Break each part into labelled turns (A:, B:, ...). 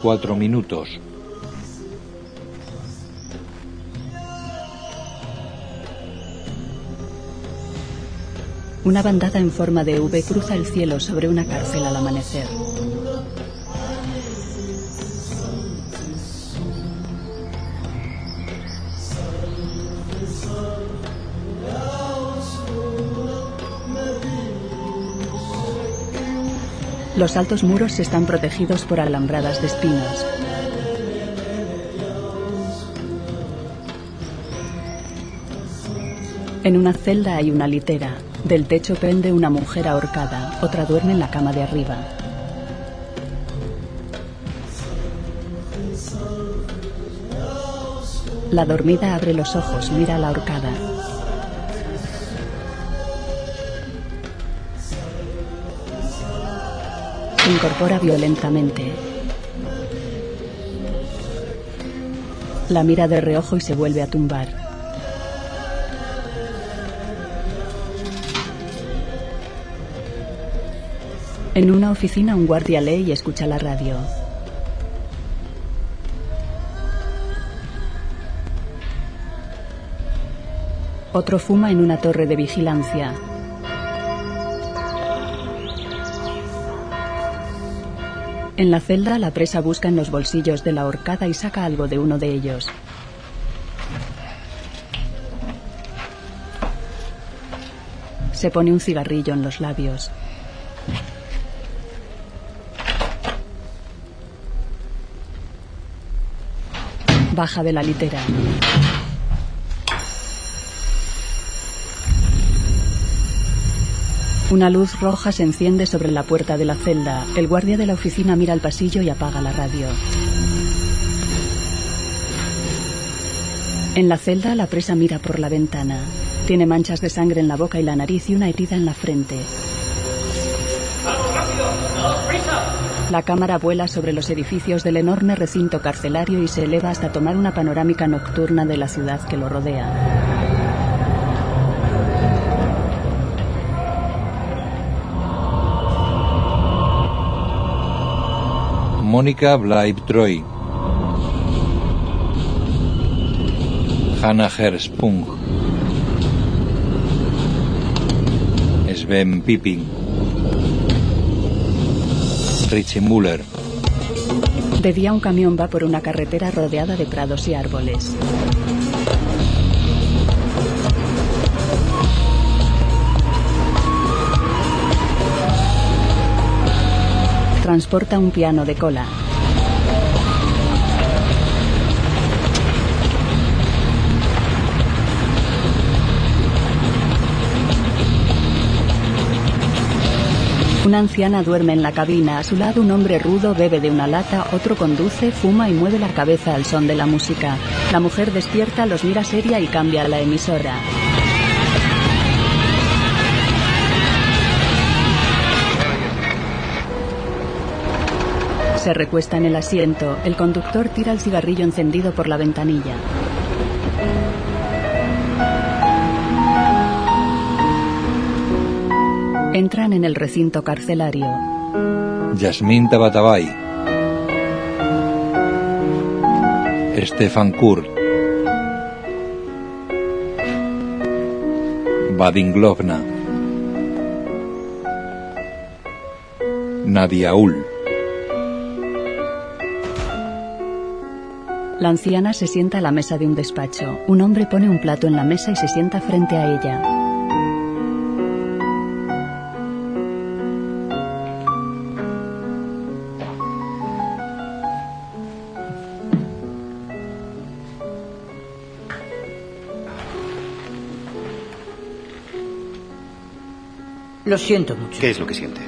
A: Cuatro minutos.
B: Una bandada en forma de V cruza el cielo sobre una cárcel al amanecer. Los altos muros están protegidos por alambradas de espinas. En una celda hay una litera. Del techo pende una mujer ahorcada. Otra duerme en la cama de arriba. La dormida abre los ojos, mira a la ahorcada. Se incorpora violentamente. La mira de reojo y se vuelve a tumbar. En una oficina un guardia lee y escucha la radio. Otro fuma en una torre de vigilancia. En la celda, la presa busca en los bolsillos de la horcada y saca algo de uno de ellos. Se pone un cigarrillo en los labios. Baja de la litera. Una luz roja se enciende sobre la puerta de la celda. El guardia de la oficina mira al pasillo y apaga la radio. En la celda, la presa mira por la ventana. Tiene manchas de sangre en la boca y la nariz y una herida en la frente. La cámara vuela sobre los edificios del enorme recinto carcelario y se eleva hasta tomar una panorámica nocturna de la ciudad que lo rodea.
A: Mónica Bleib-Troy. Hannah Herspung. Sven Pipping. Richie Muller.
B: De día un camión va por una carretera rodeada de prados y árboles. Transporta un piano de cola. Una anciana duerme en la cabina. A su lado un hombre rudo bebe de una lata, otro conduce, fuma y mueve la cabeza al son de la música. La mujer despierta, los mira seria y cambia la emisora. Se recuesta en el asiento. El conductor tira el cigarrillo encendido por la ventanilla. Entran en el recinto carcelario.
A: Yasmín Tabatabai. Stefan Kurt. Vadim Glovna. Nadia Ul.
B: La anciana se sienta a la mesa de un despacho. Un hombre pone un plato en la mesa y se sienta frente a ella.
C: Lo siento mucho.
D: ¿Qué es lo que siente?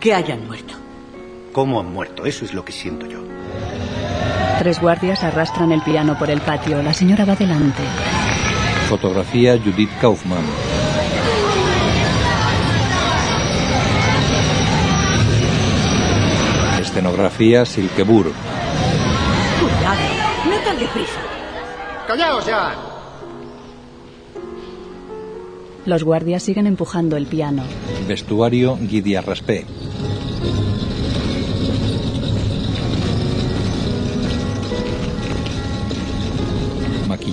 C: Que hayan muerto.
D: ¿Cómo han muerto? Eso es lo que siento yo.
B: Tres guardias arrastran el piano por el patio. La señora va delante.
A: Fotografía Judith Kaufman. Escenografía Silkeburg.
C: Cuidado, no tan deprisa.
D: ¡Callaos ya!
B: Los guardias siguen empujando el piano.
A: Vestuario Guidia Raspé.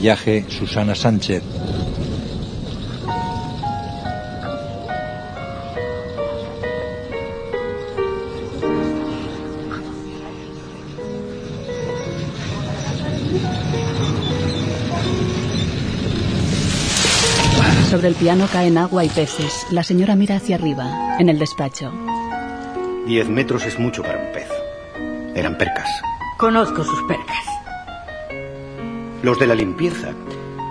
A: Maquillaje Susana Sánchez.
B: Sobre el piano caen agua y peces. La señora mira hacia arriba, en el despacho.
D: Diez metros es mucho para un pez. Eran percas.
C: Conozco sus percas.
D: Los de la limpieza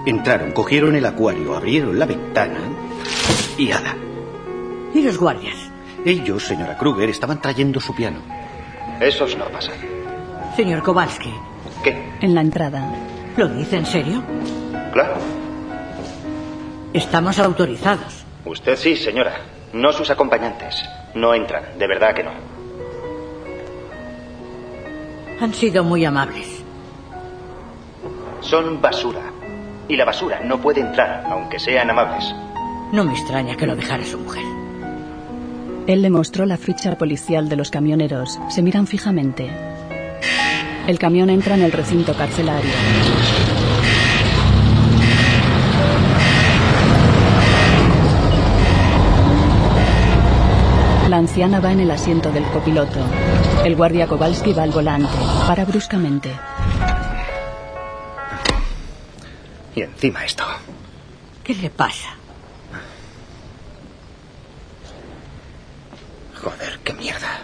D: entraron, cogieron el acuario, abrieron la ventana y ada.
C: ¿Y los guardias?
D: Ellos, señora Kruger, estaban trayendo su piano. Eso es no pasa.
C: Señor Kowalski,
D: ¿Qué?
B: En la entrada.
C: ¿lo dice en serio?
D: Claro.
C: Estamos autorizados.
E: Usted sí, señora. No sus acompañantes. No entran, de verdad que no.
C: Han sido muy amables.
E: Son basura. Y la basura no puede entrar, aunque sean amables.
C: No me extraña que lo dejara su mujer.
B: Él le mostró la ficha policial de los camioneros. Se miran fijamente. El camión entra en el recinto carcelario. La anciana va en el asiento del copiloto. El guardia Kowalski va al volante. Para bruscamente.
D: Y encima esto.
C: ¿Qué le pasa?
D: Joder, qué mierda.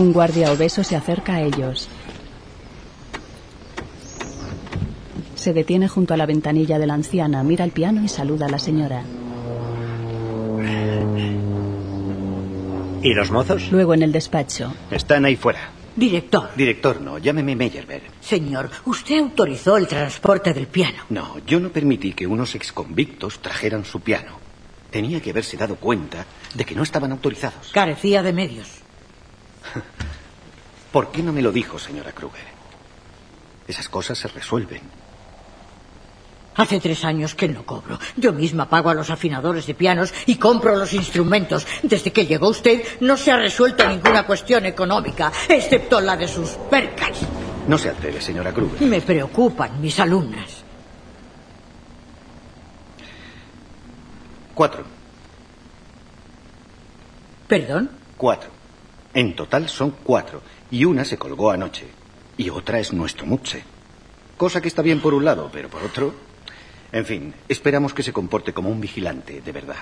B: Un guardia obeso se acerca a ellos. Se detiene junto a la ventanilla de la anciana, mira el piano y saluda a la señora.
F: ¿Y los mozos?
B: Luego en el despacho.
D: Están ahí fuera.
C: Director.
D: Director, no, llámeme Meyerberg.
C: Señor, usted autorizó el transporte del piano.
D: No, yo no permití que unos exconvictos trajeran su piano. Tenía que haberse dado cuenta de que no estaban autorizados.
C: Carecía de medios.
D: ¿Por qué no me lo dijo, señora Kruger? Esas cosas se resuelven.
C: Hace tres años que no cobro. Yo misma pago a los afinadores de pianos y compro los instrumentos. Desde que llegó usted no se ha resuelto ninguna cuestión económica, excepto la de sus percas.
D: No se altere, señora Kruger.
C: Me preocupan mis alumnas.
D: Cuatro.
C: ¿Perdón?
D: Cuatro. En total son cuatro. Y una se colgó anoche. Y otra es nuestro Mutse. Cosa que está bien por un lado, pero por otro... En fin, esperamos que se comporte como un vigilante, de verdad.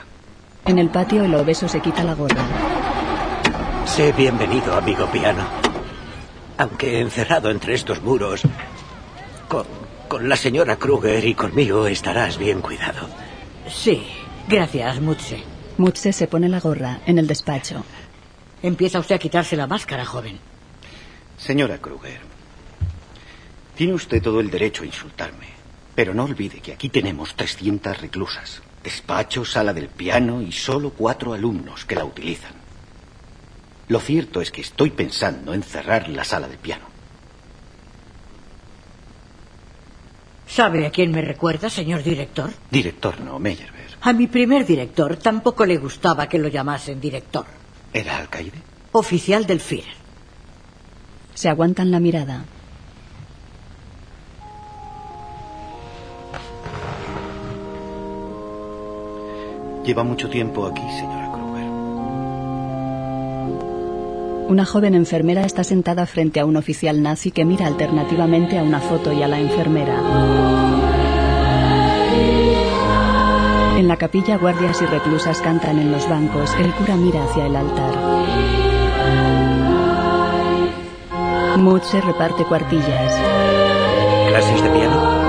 B: En el patio el obeso se quita la gorra.
F: Sé bienvenido, amigo piano. Aunque encerrado entre estos muros, con, con la señora Kruger y conmigo estarás bien cuidado.
C: Sí, gracias, Mutse.
B: Mutse se pone la gorra en el despacho.
C: Empieza usted a quitarse la máscara, joven.
D: Señora Kruger, tiene usted todo el derecho a insultarme. Pero no olvide que aquí tenemos 300 reclusas, despacho, sala del piano y solo cuatro alumnos que la utilizan. Lo cierto es que estoy pensando en cerrar la sala del piano.
C: ¿Sabe a quién me recuerda, señor director?
D: Director no, Meyerbeer.
C: A mi primer director tampoco le gustaba que lo llamasen director.
D: ¿Era alcaide?
C: Oficial del Führer.
B: Se aguantan la mirada.
D: Lleva mucho tiempo aquí, señora Kruger.
B: Una joven enfermera está sentada frente a un oficial nazi que mira alternativamente a una foto y a la enfermera. En la capilla guardias y reclusas cantan en los bancos. El cura mira hacia el altar. Mood se reparte cuartillas.
F: ¿Clases de piano?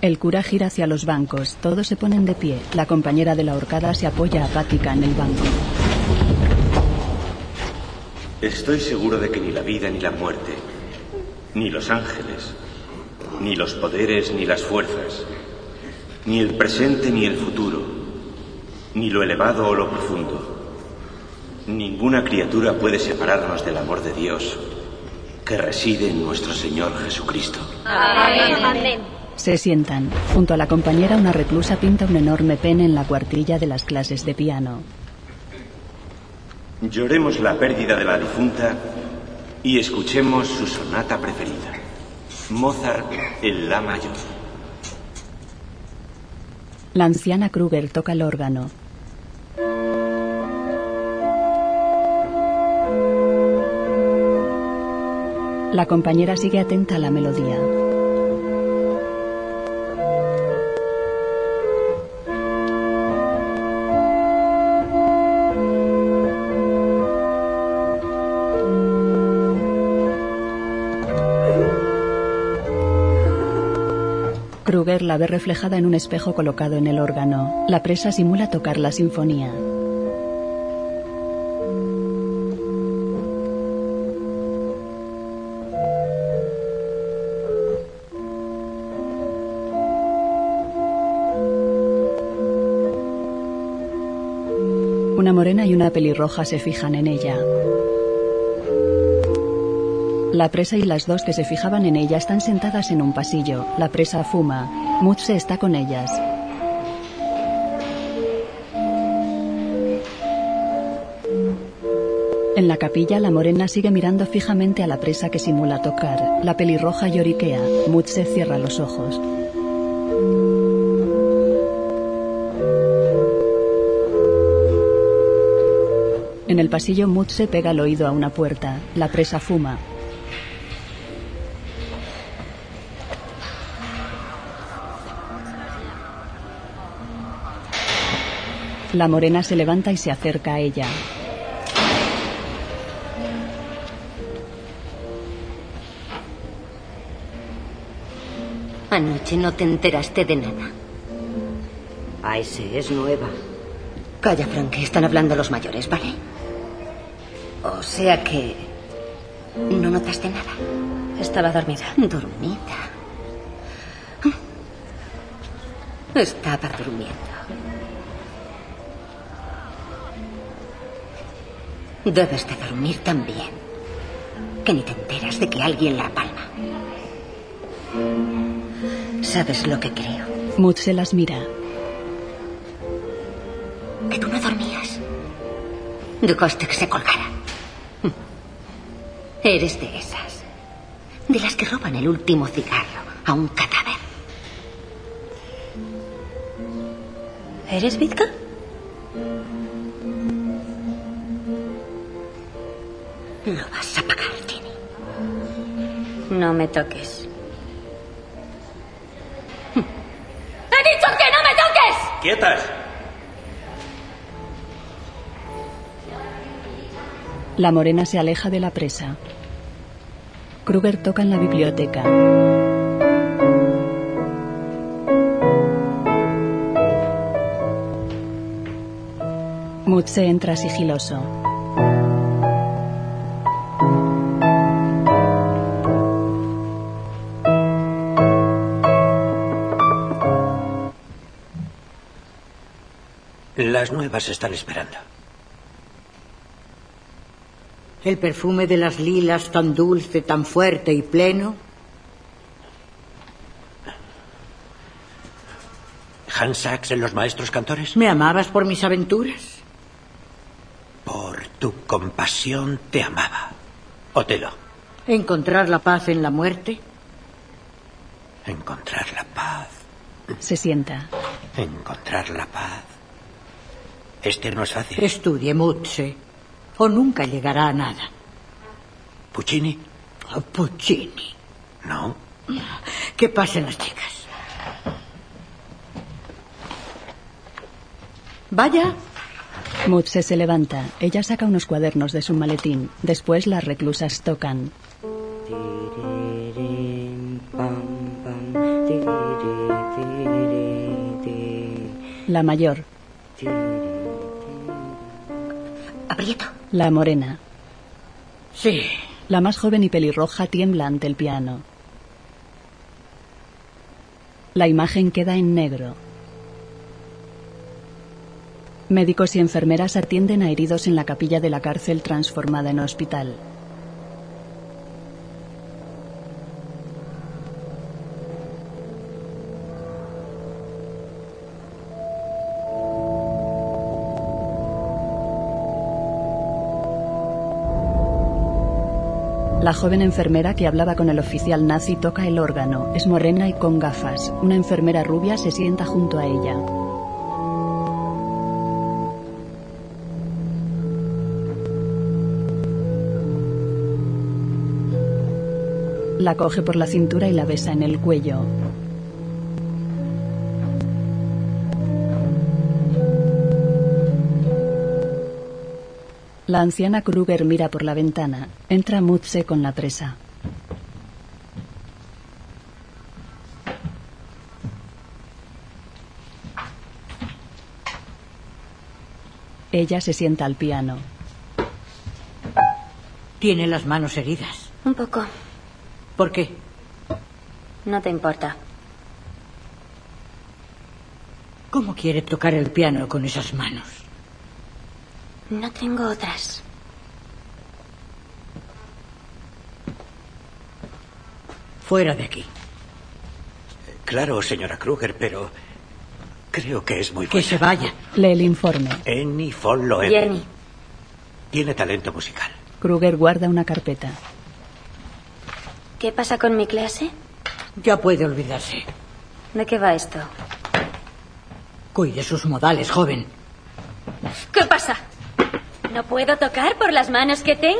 B: El cura gira hacia los bancos. Todos se ponen de pie. La compañera de la horcada se apoya apática en el banco.
G: Estoy seguro de que ni la vida ni la muerte, ni los ángeles, ni los poderes ni las fuerzas, ni el presente ni el futuro, ni lo elevado o lo profundo, Ninguna criatura puede separarnos del amor de Dios que reside en nuestro Señor Jesucristo.
B: Amén. Se sientan. Junto a la compañera, una reclusa pinta un enorme pene en la cuartilla de las clases de piano.
G: Lloremos la pérdida de la difunta y escuchemos su sonata preferida. Mozart en La mayor.
B: La anciana Kruger toca el órgano. La compañera sigue atenta a la melodía. Kruger la ve reflejada en un espejo colocado en el órgano. La presa simula tocar la sinfonía. Una morena y una pelirroja se fijan en ella. La presa y las dos que se fijaban en ella están sentadas en un pasillo. La presa fuma. Mutse está con ellas. En la capilla, la morena sigue mirando fijamente a la presa que simula tocar. La pelirroja lloriquea. Mutse cierra los ojos. En el pasillo, Mutse pega el oído a una puerta. La presa fuma. La morena se levanta y se acerca a ella.
H: Anoche no te enteraste de nada.
I: Ah, ese es nueva.
H: Calla, Frank, que están hablando los mayores, ¿vale? O sea que... ¿No notaste nada?
I: Estaba dormida.
H: Dormida. Estaba durmiendo. Debes de dormir también. Que ni te enteras de que alguien la palma. ¿Sabes lo que creo?
B: Mut se las mira.
H: Que tú no dormías. De coste que se colgara. Eres de esas. De las que roban el último cigarro a un cadáver.
I: ¿Eres Vitka? Me toques.
H: ¡He dicho que no me toques!
G: ¡Quietas!
B: La morena se aleja de la presa. Kruger toca en la biblioteca. Mutse entra sigiloso.
F: Las nuevas están esperando.
C: El perfume de las lilas tan dulce, tan fuerte y pleno.
F: ¿Hans Sachs en los maestros cantores?
C: ¿Me amabas por mis aventuras?
F: Por tu compasión te amaba. Otelo.
C: ¿Encontrar la paz en la muerte?
F: Encontrar la paz.
B: Se sienta.
F: Encontrar la paz. Este no es fácil.
C: Estudie Mutse, o nunca llegará a nada.
F: ¿Puccini?
C: Oh, Puccini.
F: No.
C: Que pasen las chicas. Vaya.
B: Mutse se levanta. Ella saca unos cuadernos de su maletín. Después las reclusas tocan. La mayor.
H: Aprieto.
B: La morena.
C: Sí.
B: La más joven y pelirroja tiembla ante el piano. La imagen queda en negro. Médicos y enfermeras atienden a heridos en la capilla de la cárcel transformada en hospital. La joven enfermera que hablaba con el oficial nazi toca el órgano. Es morena y con gafas. Una enfermera rubia se sienta junto a ella. La coge por la cintura y la besa en el cuello. La anciana Kruger mira por la ventana. Entra Mutze con la presa. Ella se sienta al piano.
C: Tiene las manos heridas.
I: Un poco.
C: ¿Por qué?
I: No te importa.
C: ¿Cómo quiere tocar el piano con esas manos?
I: No tengo otras.
C: Fuera de aquí.
F: Claro, señora Kruger, pero creo que es muy
C: Que
F: buena.
C: se vaya.
B: Lee el informe.
F: Annie von Loewen.
I: Jenny,
F: Tiene talento musical.
B: Kruger guarda una carpeta.
I: ¿qué pasa con mi clase?
C: Ya puede olvidarse.
I: ¿De qué va esto?
C: Cuide sus modales, joven.
I: ¿Qué pasa? ¿No puedo tocar por las manos que tengo?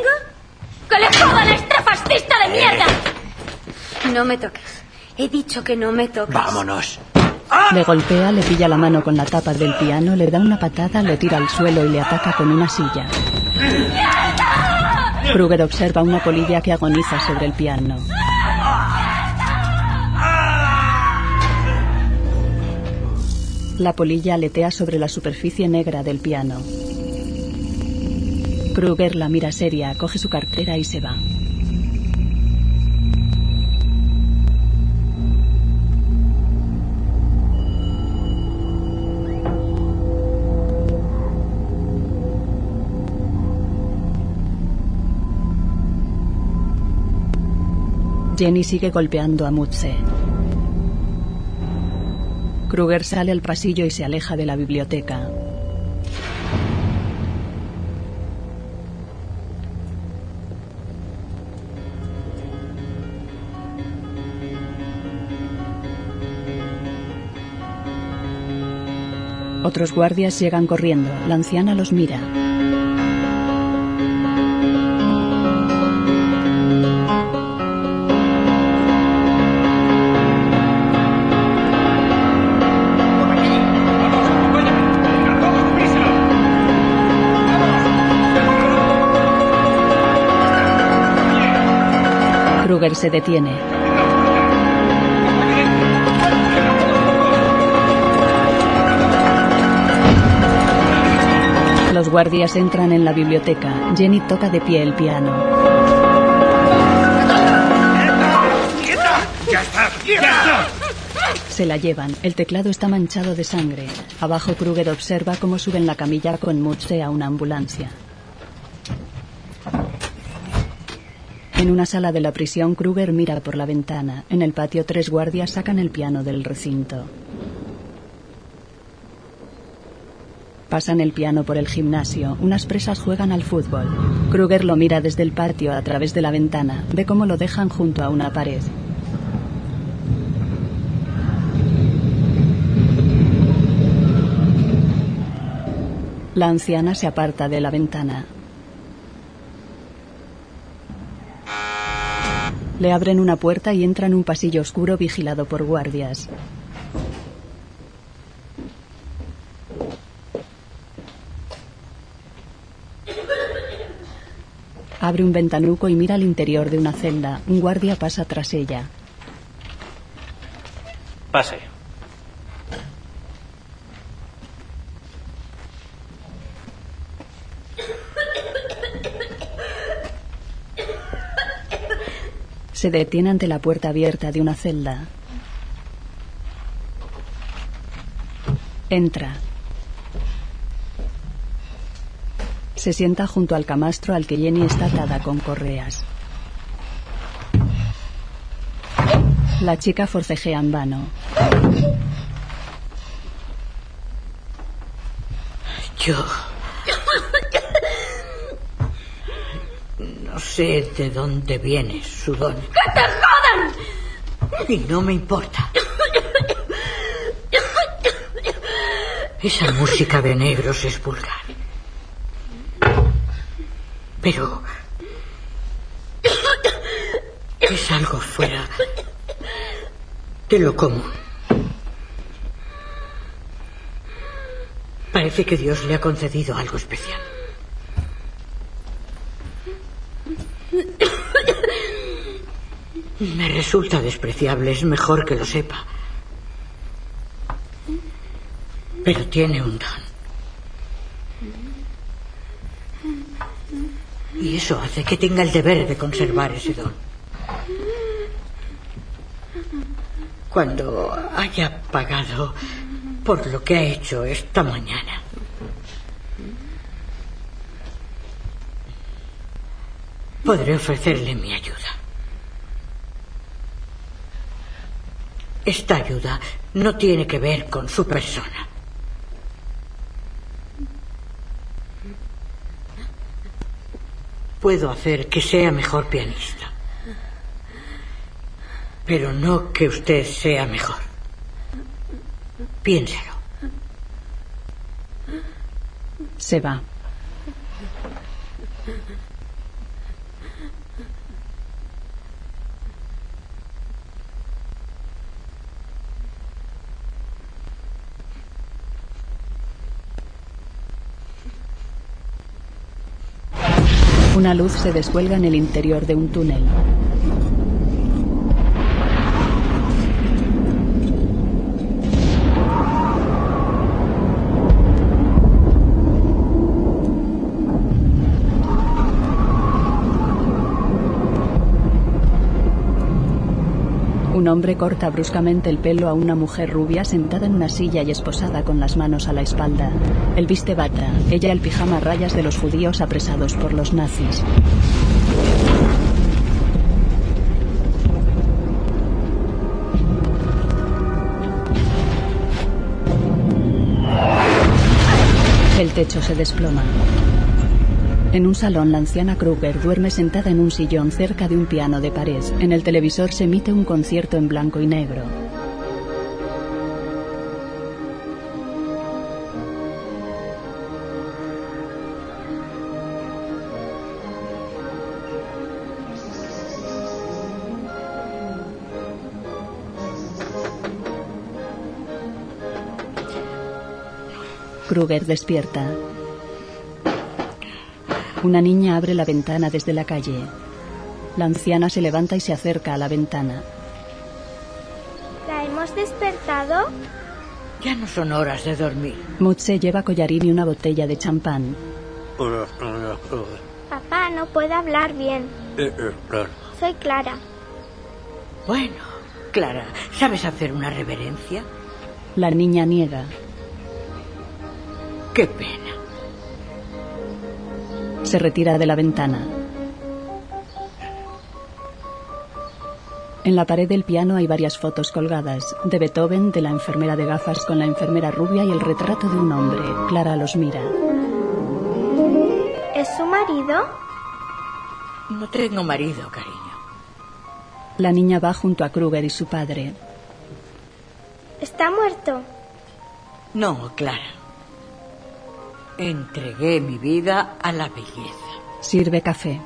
I: ¡Que le jodan a fascista de mierda! No me toques. He dicho que no me toques.
F: Vámonos.
B: Le golpea, le pilla la mano con la tapa del piano, le da una patada, lo tira al suelo y le ataca con una silla. Kruger observa una polilla que agoniza sobre el piano. La polilla aletea sobre la superficie negra del piano. Kruger la mira seria, coge su cartera y se va. Jenny sigue golpeando a Mutze. Kruger sale al pasillo y se aleja de la biblioteca. Otros guardias llegan corriendo. La anciana los mira. Kruger se detiene. Los guardias entran en la biblioteca. Jenny toca de pie el piano. Se la llevan. El teclado está manchado de sangre. Abajo Kruger observa cómo suben la camilla con Mutze a una ambulancia. En una sala de la prisión, Kruger mira por la ventana. En el patio, tres guardias sacan el piano del recinto. Pasan el piano por el gimnasio. Unas presas juegan al fútbol. Kruger lo mira desde el patio a través de la ventana. Ve cómo lo dejan junto a una pared. La anciana se aparta de la ventana. Le abren una puerta y entra en un pasillo oscuro vigilado por guardias. Abre un ventanuco y mira al interior de una celda. Un guardia pasa tras ella.
J: Pase.
B: Se detiene ante la puerta abierta de una celda. Entra. Se sienta junto al camastro al que Jenny está atada con correas. La chica forcejea en vano.
C: Yo. No sé de dónde viene su don.
I: ¡Que te jodan!
C: Y no me importa. Esa música de negros es vulgar. Pero. Es algo fuera de lo común. Parece que Dios le ha concedido algo especial. Me resulta despreciable, es mejor que lo sepa. Pero tiene un don. Y eso hace que tenga el deber de conservar ese don. Cuando haya pagado por lo que ha hecho esta mañana. Podré ofrecerle mi ayuda. Esta ayuda no tiene que ver con su persona. Puedo hacer que sea mejor pianista. Pero no que usted sea mejor. Piénselo.
B: Se va. Una luz se descuelga en el interior de un túnel. Un hombre corta bruscamente el pelo a una mujer rubia sentada en una silla y esposada con las manos a la espalda. Él viste bata, ella el pijama rayas de los judíos apresados por los nazis. El techo se desploma. En un salón, la anciana Kruger duerme sentada en un sillón cerca de un piano de pared. En el televisor se emite un concierto en blanco y negro. Kruger despierta. Una niña abre la ventana desde la calle. La anciana se levanta y se acerca a la ventana.
K: ¿La hemos despertado?
C: Ya no son horas de dormir.
B: Mutze lleva collarín y una botella de champán.
K: Papá, no puedo hablar bien. Soy Clara.
C: Bueno, Clara, ¿sabes hacer una reverencia?
B: La niña niega.
C: Qué pena.
B: Se retira de la ventana. En la pared del piano hay varias fotos colgadas. De Beethoven, de la enfermera de gafas con la enfermera rubia y el retrato de un hombre. Clara los mira.
K: ¿Es su marido?
C: No tengo marido, cariño.
B: La niña va junto a Kruger y su padre.
K: ¿Está muerto?
C: No, Clara. Entregué mi vida a la belleza.
B: Sirve café.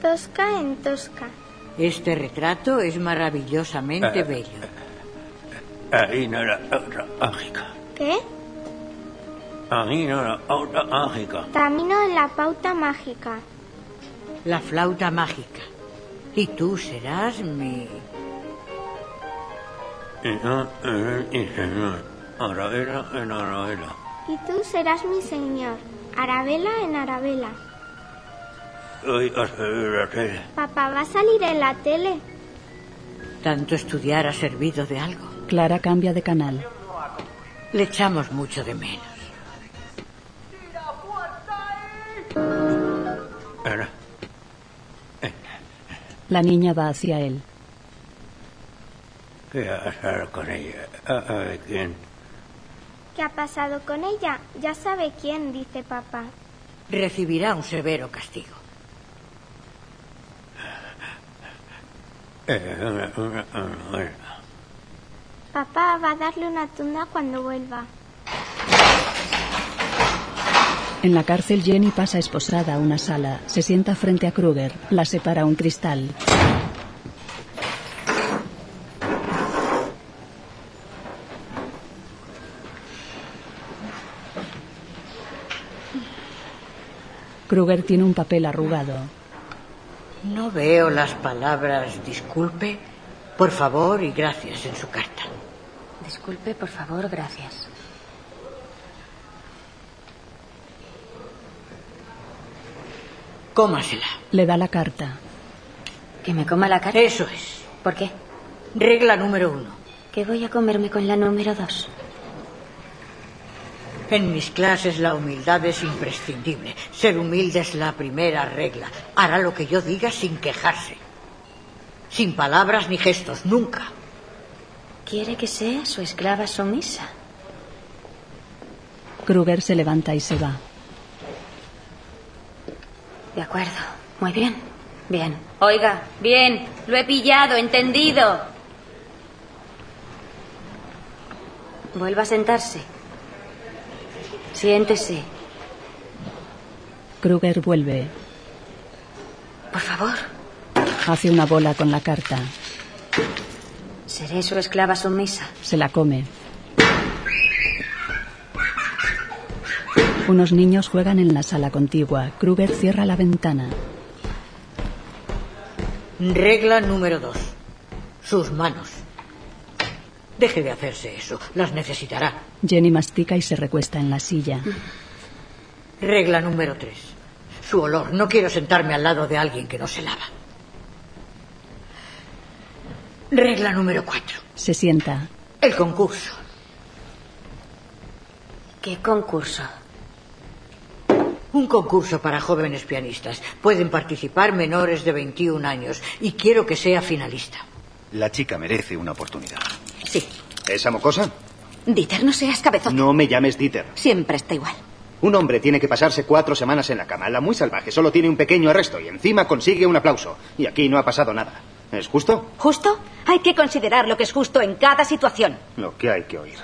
K: Tosca en Tosca.
C: Este retrato es maravillosamente bello.
K: ¿Qué? Camino en la pauta mágica.
C: La flauta mágica. Y tú serás mi...
K: Y tú serás mi señor. Arabela en Arabela. Papá, ¿va a salir en la tele?
C: Tanto estudiar ha servido de algo.
B: Clara cambia de canal.
C: Le echamos mucho de menos.
B: La niña va hacia él.
L: ¿Qué ha pasado con ella? Ah, ah, ¿Quién?
K: ¿Qué ha pasado con ella? Ya sabe quién, dice papá.
C: Recibirá un severo castigo.
L: Eh, una- una- una- una-
K: Papá va a darle una tunda cuando vuelva.
B: En la cárcel Jenny pasa esposada a una sala. Se sienta frente a Kruger. La separa un cristal. Kruger tiene un papel arrugado.
C: No veo las palabras disculpe, por favor y gracias en su carta.
J: Disculpe, por favor, gracias.
C: Cómasela.
B: Le da la carta.
J: ¿Que me coma la carta?
C: Eso es.
J: ¿Por qué?
C: Regla número uno.
J: Que voy a comerme con la número dos.
C: En mis clases la humildad es imprescindible. Ser humilde es la primera regla. Hará lo que yo diga sin quejarse. Sin palabras ni gestos, nunca.
J: ¿Quiere que sea su esclava sumisa?
B: Kruger se levanta y se va.
J: De acuerdo. Muy bien. Bien.
M: Oiga, bien, lo he pillado, entendido.
J: Vuelva a sentarse. Siéntese.
B: Kruger vuelve.
J: Por favor.
B: Hace una bola con la carta.
J: Seré su esclava sumisa.
B: Se la come. Unos niños juegan en la sala contigua. Kruger cierra la ventana.
C: Regla número dos. Sus manos. Deje de hacerse eso. Las necesitará.
B: Jenny mastica y se recuesta en la silla.
C: Regla número tres. Su olor. No quiero sentarme al lado de alguien que no se lava. Regla número cuatro.
B: Se sienta.
C: El concurso.
J: ¿Qué concurso?
C: Un concurso para jóvenes pianistas. Pueden participar menores de 21 años y quiero que sea finalista.
E: La chica merece una oportunidad.
J: Sí.
E: ¿Esa mocosa?
H: Dieter, no seas cabezote.
E: No me llames Dieter.
H: Siempre está igual.
E: Un hombre tiene que pasarse cuatro semanas en la cama. La muy salvaje solo tiene un pequeño arresto y encima consigue un aplauso. Y aquí no ha pasado nada. ¿Es justo?
H: ¿Justo? Hay que considerar lo que es justo en cada situación.
E: Lo que hay que oír.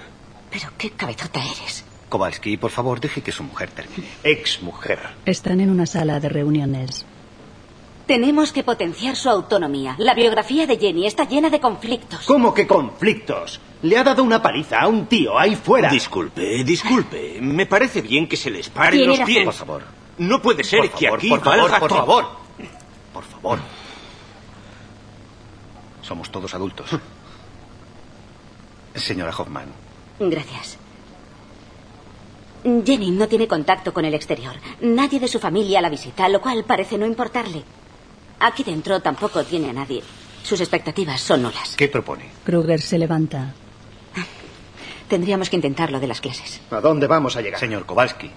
H: Pero qué cabezota eres.
E: Kowalski, por favor, deje que su mujer termine. Ex mujer.
B: Están en una sala de reuniones.
H: Tenemos que potenciar su autonomía. La biografía de Jenny está llena de conflictos.
E: ¿Cómo que conflictos? Le ha dado una paliza a un tío ahí fuera.
G: Disculpe, disculpe. Me parece bien que se les
H: Tiene
G: los pies.
E: Por favor.
G: No puede ser
E: Por
G: que
E: favor,
G: aquí
E: por favor, por
G: todo.
E: favor. Por favor. Somos todos adultos. Señora Hoffman,
H: Gracias. Jenny no tiene contacto con el exterior. Nadie de su familia la visita, lo cual parece no importarle. Aquí dentro tampoco tiene a nadie. Sus expectativas son nulas.
E: ¿qué propone?
B: Kruger se levanta.
H: Tendríamos que intentar lo de las clases.
E: ¿A dónde vamos a llegar? Señor Kowalski,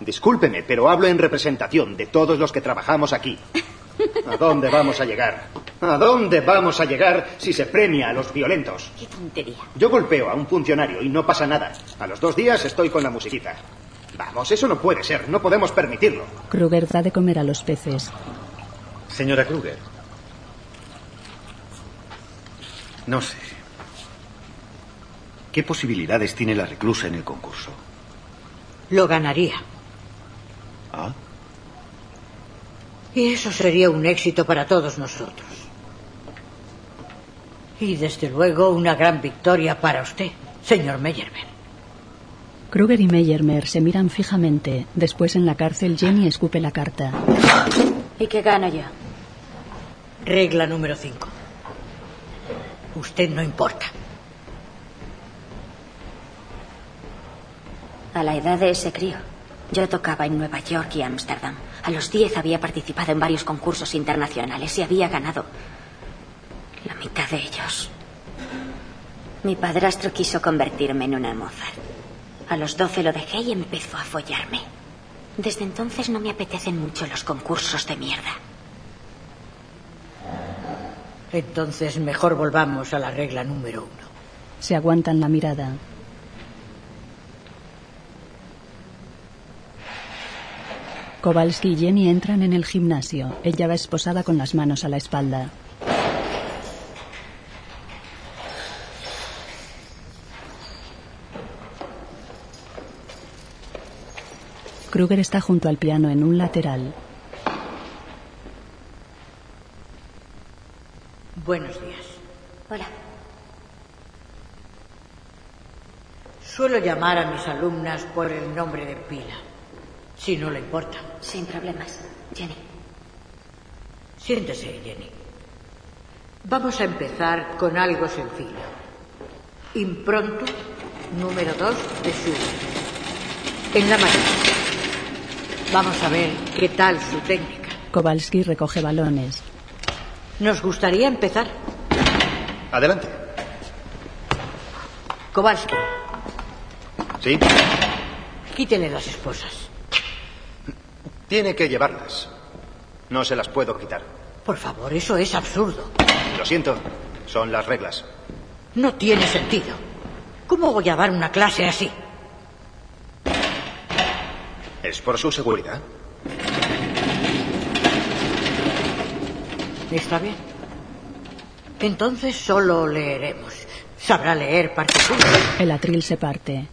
E: discúlpeme, pero hablo en representación de todos los que trabajamos aquí. ¿A dónde vamos a llegar? ¿A dónde vamos a llegar si se premia a los violentos?
H: Qué tontería.
E: Yo golpeo a un funcionario y no pasa nada. A los dos días estoy con la musiquita. Vamos, eso no puede ser. No podemos permitirlo.
B: Kruger da de comer a los peces.
E: Señora Kruger. No sé. ¿Qué posibilidades tiene la reclusa en el concurso?
C: Lo ganaría.
E: ¿Ah?
C: Y eso sería un éxito para todos nosotros. Y desde luego una gran victoria para usted, señor Meyerbeer.
B: Kruger y Meyermer se miran fijamente. Después en la cárcel Jenny escupe la carta.
J: ¿Y qué gano yo?
C: Regla número 5. Usted no importa.
J: A la edad de ese crío. Yo tocaba en Nueva York y Ámsterdam. A los 10 había participado en varios concursos internacionales y había ganado la mitad de ellos. Mi padrastro quiso convertirme en una Mozart. A los 12 lo dejé y empezó a follarme. Desde entonces no me apetecen mucho los concursos de mierda.
C: Entonces mejor volvamos a la regla número uno.
B: Se aguantan la mirada. Kowalski y Jenny entran en el gimnasio. Ella va esposada con las manos a la espalda. Kruger está junto al piano en un lateral.
C: Buenos días.
J: Hola.
C: Suelo llamar a mis alumnas por el nombre de pila, si no le importa.
J: Sin problemas. Jenny.
C: Siéntese, Jenny. Vamos a empezar con algo sencillo. Impronto número dos de Schubert. En la mano. Vamos a ver qué tal su técnica.
B: Kowalski recoge balones.
C: Nos gustaría empezar.
D: Adelante.
C: Kowalski,
D: ¿Sí?
C: quítele las esposas.
D: Tiene que llevarlas. No se las puedo quitar.
C: Por favor, eso es absurdo.
D: Lo siento. Son las reglas.
C: No tiene sentido. ¿Cómo voy a dar una clase así?
D: Es por su seguridad.
C: Está bien. Entonces solo leeremos. Sabrá leer partituras.
B: El atril se parte.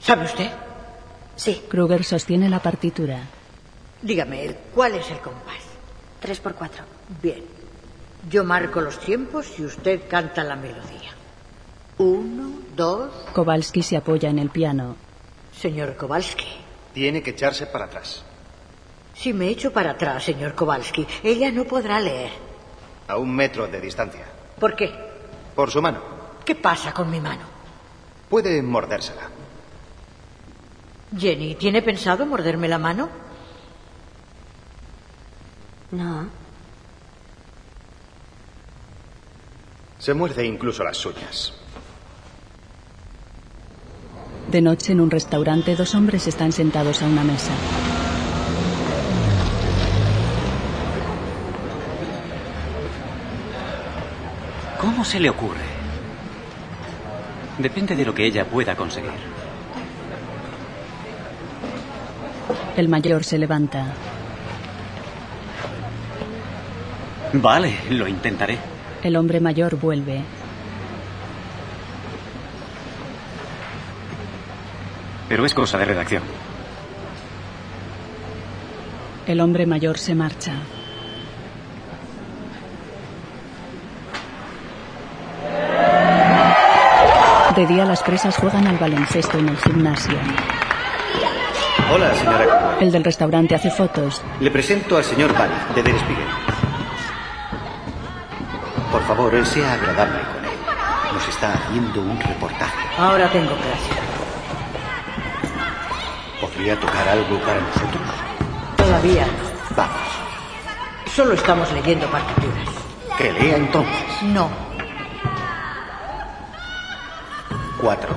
C: ¿Sabe usted?
J: Sí.
B: Kruger sostiene la partitura.
C: Dígame, ¿cuál es el compás?
J: Tres por cuatro.
C: Bien. Yo marco los tiempos y usted canta la melodía. Uno, dos.
B: Kowalski se apoya en el piano.
C: Señor Kowalski.
D: Tiene que echarse para atrás.
C: Si me echo para atrás, señor Kowalski, ella no podrá leer.
D: A un metro de distancia.
C: ¿Por qué?
D: Por su mano.
C: ¿Qué pasa con mi mano?
D: Puede mordérsela.
C: Jenny, ¿tiene pensado morderme la mano?
J: No.
D: Se muerde incluso las suyas.
B: De noche en un restaurante dos hombres están sentados a una mesa.
N: ¿Cómo se le ocurre? Depende de lo que ella pueda conseguir.
B: El mayor se levanta.
N: Vale, lo intentaré.
B: El hombre mayor vuelve.
N: Pero es cosa de redacción.
B: El hombre mayor se marcha. De día las presas juegan al baloncesto en el gimnasio.
D: Hola, señora.
B: El del restaurante hace fotos.
D: Le presento al señor Ball, de Der Spiegel. Por favor, sea agradable con él. Nos está haciendo un reportaje.
C: Ahora tengo clase.
D: ¿Podría tocar algo para nosotros?
C: Todavía no.
D: Vamos.
C: Solo estamos leyendo partituras.
D: Que lea entonces.
C: No.
D: Cuatro.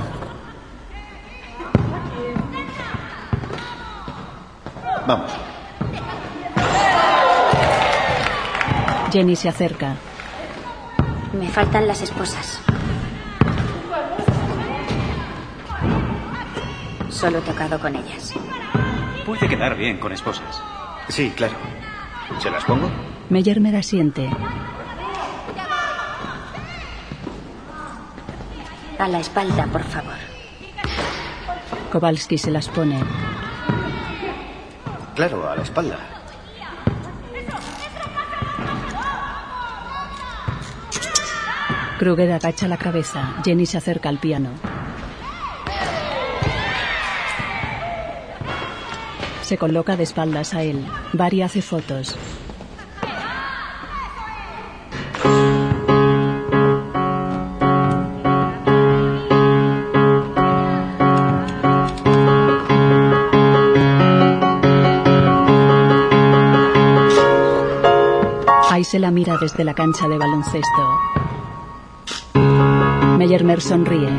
D: Vamos.
B: Jenny se acerca.
J: Me faltan las esposas. Solo he tocado con ellas.
N: Puede quedar bien con esposas.
D: Sí, claro. ¿Se las pongo?
B: Meyer me asiente.
J: A la espalda, por favor.
B: Kowalski se las pone.
D: Claro, a la espalda.
B: Kruger agacha la cabeza. Jenny se acerca al piano. Se coloca de espaldas a él. Barry hace fotos. Se la mira desde la cancha de baloncesto. Meyermer sonríe.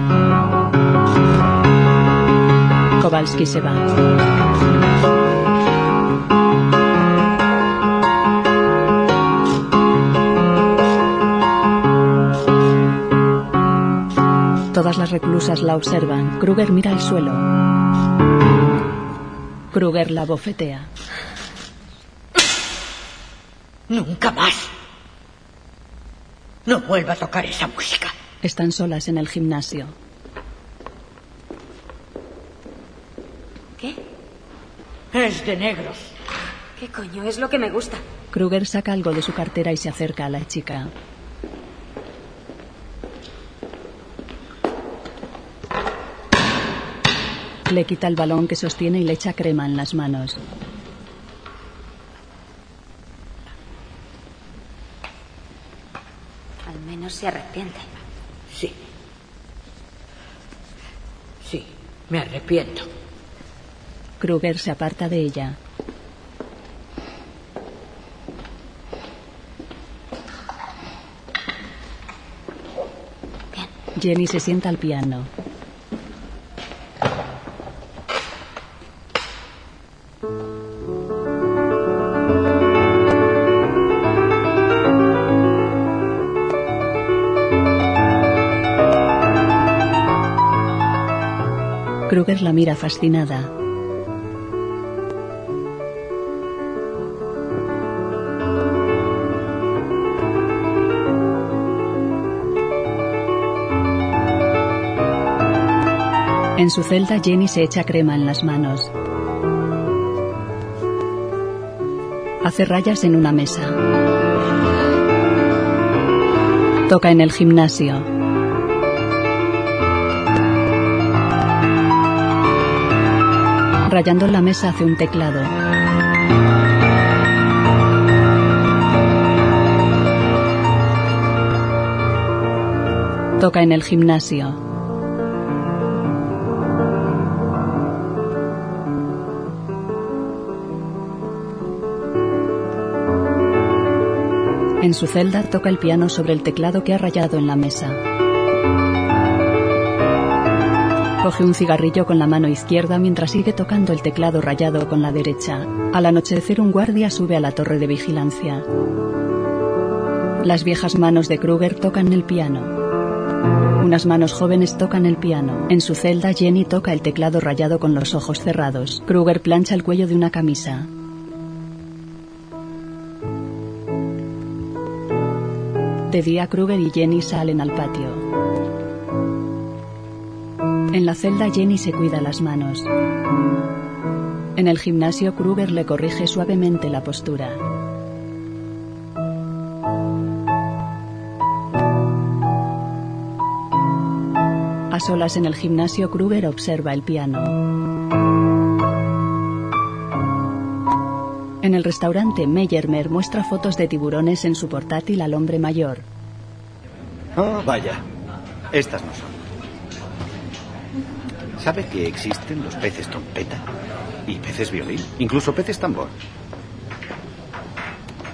B: Kowalski se va. Todas las reclusas la observan. Kruger mira al suelo. Kruger la bofetea.
C: Nunca más. No vuelva a tocar esa música.
B: Están solas en el gimnasio.
J: ¿Qué?
C: Es de negros.
J: ¿Qué coño? Es lo que me gusta.
B: Kruger saca algo de su cartera y se acerca a la chica. Le quita el balón que sostiene y le echa crema en las manos.
J: Al menos se arrepiente.
C: Sí. Sí, me arrepiento.
B: Kruger se aparta de ella. Jenny se sienta al piano. Kruger la mira fascinada. En su celda, Jenny se echa crema en las manos. Hace rayas en una mesa. Toca en el gimnasio. Rayando en la mesa hace un teclado. Toca en el gimnasio. En su celda toca el piano sobre el teclado que ha rayado en la mesa. Coge un cigarrillo con la mano izquierda mientras sigue tocando el teclado rayado con la derecha. Al anochecer un guardia sube a la torre de vigilancia. Las viejas manos de Kruger tocan el piano. Unas manos jóvenes tocan el piano. En su celda Jenny toca el teclado rayado con los ojos cerrados. Kruger plancha el cuello de una camisa. De día Kruger y Jenny salen al patio. En la celda Jenny se cuida las manos. En el gimnasio Kruger le corrige suavemente la postura. A solas en el gimnasio Kruger observa el piano. En el restaurante Meyermer muestra fotos de tiburones en su portátil al hombre mayor.
D: Oh, vaya. Estas no son. ¿Sabe que existen los peces trompeta? Y peces violín. Incluso peces tambor.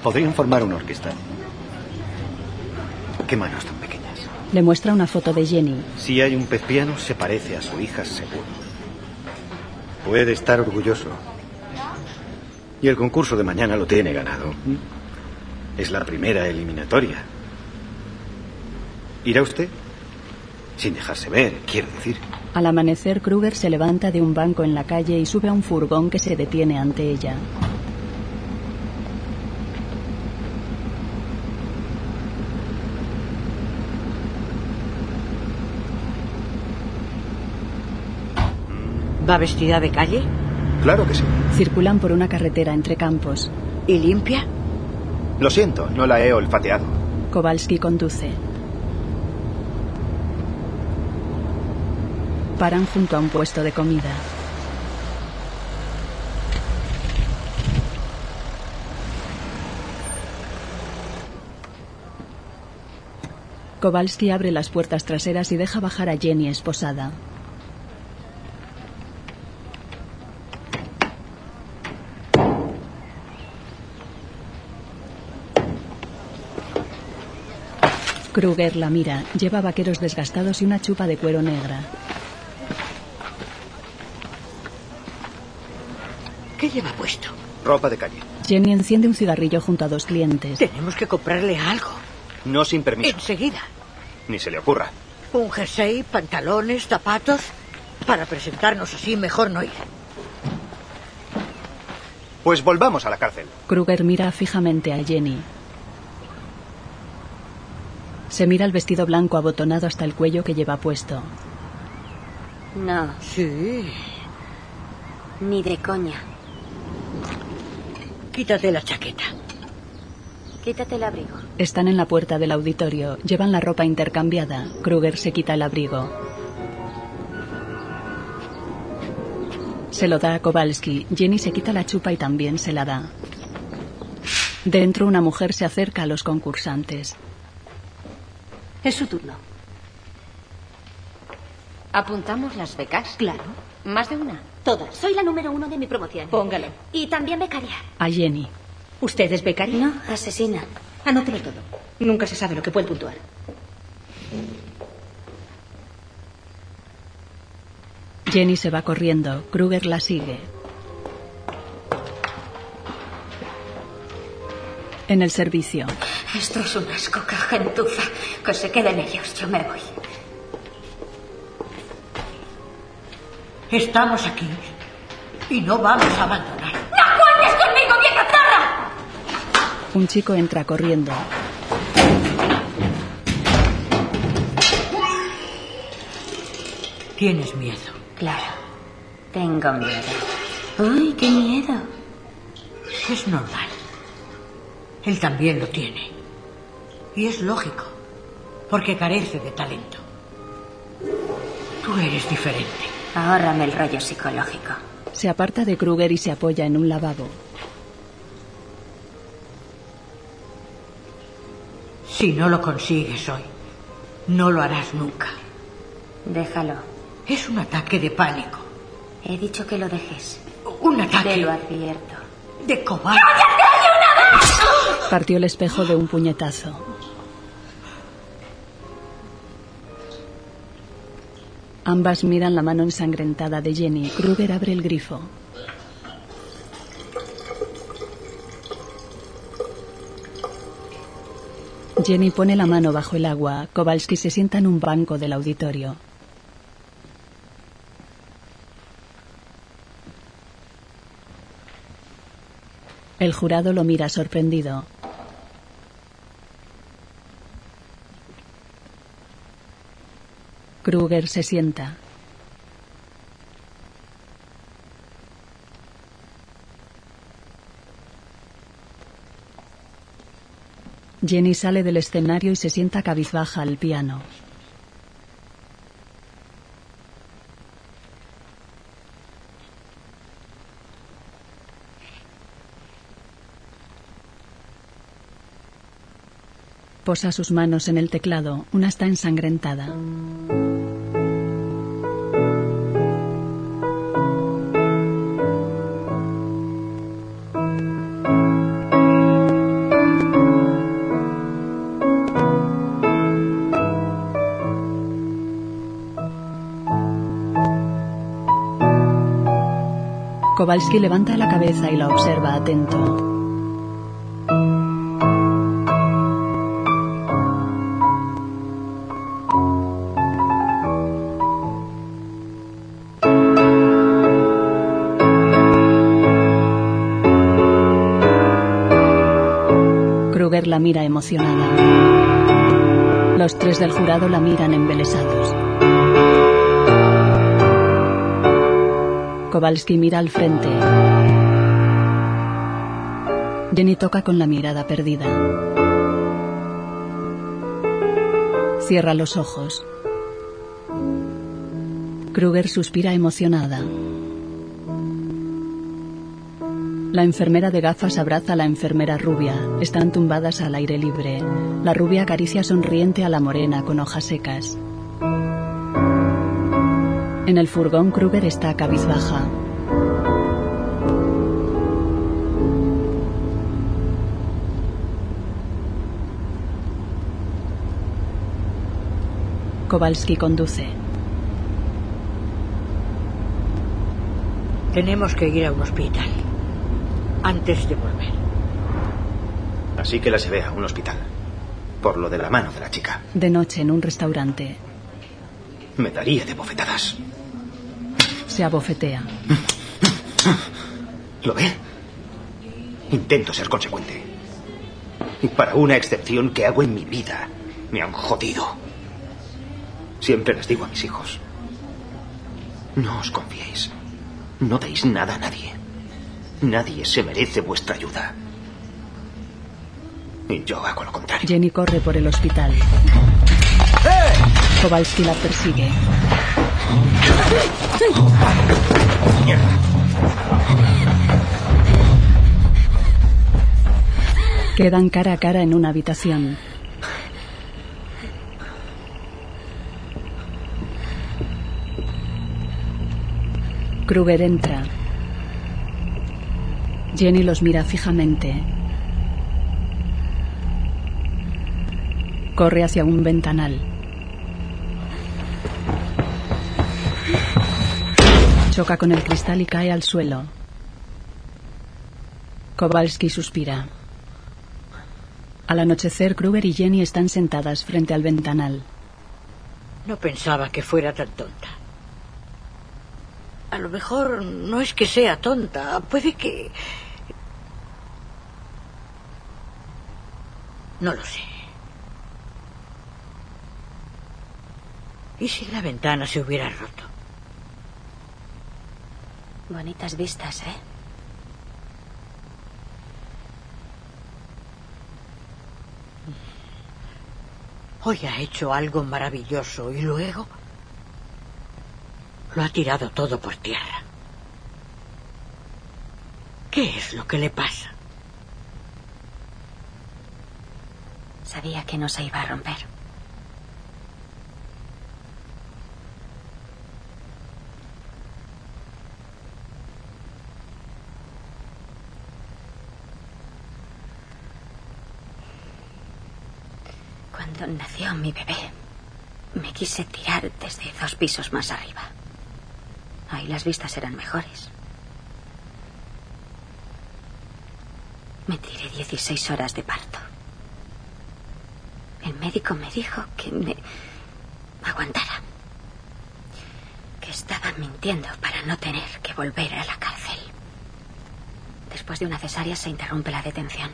D: Podrían formar una orquesta. Qué manos tan pequeñas.
B: Le muestra una foto de Jenny.
D: Si hay un pez piano, se parece a su hija seguro. Puede estar orgulloso. Y el concurso de mañana lo tiene ganado. Es la primera eliminatoria. ¿Irá usted? Sin dejarse ver, quiero decir.
B: Al amanecer, Kruger se levanta de un banco en la calle y sube a un furgón que se detiene ante ella.
C: ¿Va vestida de calle?
D: Claro que sí.
B: Circulan por una carretera entre campos.
C: ¿Y limpia?
D: Lo siento, no la he olfateado.
B: Kowalski conduce. Paran junto a un puesto de comida. Kowalski abre las puertas traseras y deja bajar a Jenny esposada. Kruger la mira. Lleva vaqueros desgastados y una chupa de cuero negra.
C: ¿Qué lleva puesto?
D: Ropa de calle.
B: Jenny enciende un cigarrillo junto a dos clientes.
C: Tenemos que comprarle algo.
D: No sin permiso.
C: Enseguida.
D: Ni se le ocurra.
C: Un jersey, pantalones, zapatos. Para presentarnos así, mejor no ir.
D: Pues volvamos a la cárcel.
B: Kruger mira fijamente a Jenny. Se mira el vestido blanco abotonado hasta el cuello que lleva puesto.
J: No.
C: Sí.
J: Ni de coña.
C: Quítate la chaqueta.
J: Quítate el abrigo.
B: Están en la puerta del auditorio. Llevan la ropa intercambiada. Kruger se quita el abrigo. Se lo da a Kowalski. Jenny se quita la chupa y también se la da. Dentro una mujer se acerca a los concursantes.
O: Es su turno.
H: ¿Apuntamos las becas?
O: Claro.
H: ¿Más de una?
O: Todas. Soy la número uno de mi promoción.
H: Póngalo.
O: Y también becaria.
B: A Jenny.
O: ¿Usted es becaria?
J: No, asesina.
O: Anótelo todo. Nunca se sabe lo que puede puntuar.
B: Jenny se va corriendo. Kruger la sigue. En el servicio.
J: Esto es una asco, gentuza. Que se queden ellos. Yo me voy.
C: Estamos aquí. Y no vamos a abandonar.
I: ¡No cuentes conmigo, vieja zorra!
B: Un chico entra corriendo.
C: Tienes miedo.
J: Claro. Tengo miedo. ¡Uy, qué miedo!
C: Es normal. Él también lo tiene. Y es lógico, porque carece de talento. Tú eres diferente.
J: Ahórrame el rollo psicológico.
B: Se aparta de Kruger y se apoya en un lavabo.
C: Si no lo consigues hoy, no lo harás nunca.
J: Déjalo.
C: Es un ataque de pánico.
J: He dicho que lo dejes.
C: Un ataque
J: Te lo advierto.
C: de cobarde.
B: Partió el espejo de un puñetazo. Ambas miran la mano ensangrentada de Jenny. Kruger abre el grifo. Jenny pone la mano bajo el agua. Kowalski se sienta en un banco del auditorio. El jurado lo mira sorprendido. Kruger se sienta. Jenny sale del escenario y se sienta cabizbaja al piano. Posa sus manos en el teclado. Una está ensangrentada. Kowalski levanta la cabeza y la observa atento. Kruger la mira emocionada. Los tres del jurado la miran embelesados. Kowalski mira al frente. Jenny toca con la mirada perdida. Cierra los ojos. Kruger suspira emocionada. La enfermera de gafas abraza a la enfermera rubia. Están tumbadas al aire libre. La rubia acaricia sonriente a la morena con hojas secas. En el furgón Kruger está cabizbaja. Kowalski conduce.
C: Tenemos que ir a un hospital. Antes de volver.
D: Así que la se ve a un hospital. Por lo de la mano de la chica.
B: De noche en un restaurante.
D: Me daría de bofetadas.
B: Se abofetea.
D: ¿Lo ve? Intento ser consecuente. Y para una excepción que hago en mi vida, me han jodido. Siempre les digo a mis hijos, no os confiéis. No deis nada a nadie. Nadie se merece vuestra ayuda. Y yo hago lo contrario.
B: Jenny corre por el hospital. Kowalski la persigue. Quedan cara a cara en una habitación. Kruger entra. Jenny los mira fijamente. Corre hacia un ventanal. Choca con el cristal y cae al suelo. Kowalski suspira. Al anochecer, Kruger y Jenny están sentadas frente al ventanal.
C: No pensaba que fuera tan tonta. A lo mejor no es que sea tonta, puede que... No lo sé. ¿Y si la ventana se hubiera roto?
J: Bonitas vistas, ¿eh?
C: Hoy ha hecho algo maravilloso y luego lo ha tirado todo por tierra. ¿Qué es lo que le pasa?
J: Sabía que no se iba a romper. Cuando nació mi bebé, me quise tirar desde dos pisos más arriba. Ahí las vistas eran mejores. Me tiré 16 horas de parto. El médico me dijo que me aguantara. Que estaba mintiendo para no tener que volver a la cárcel. Después de una cesárea se interrumpe la detención.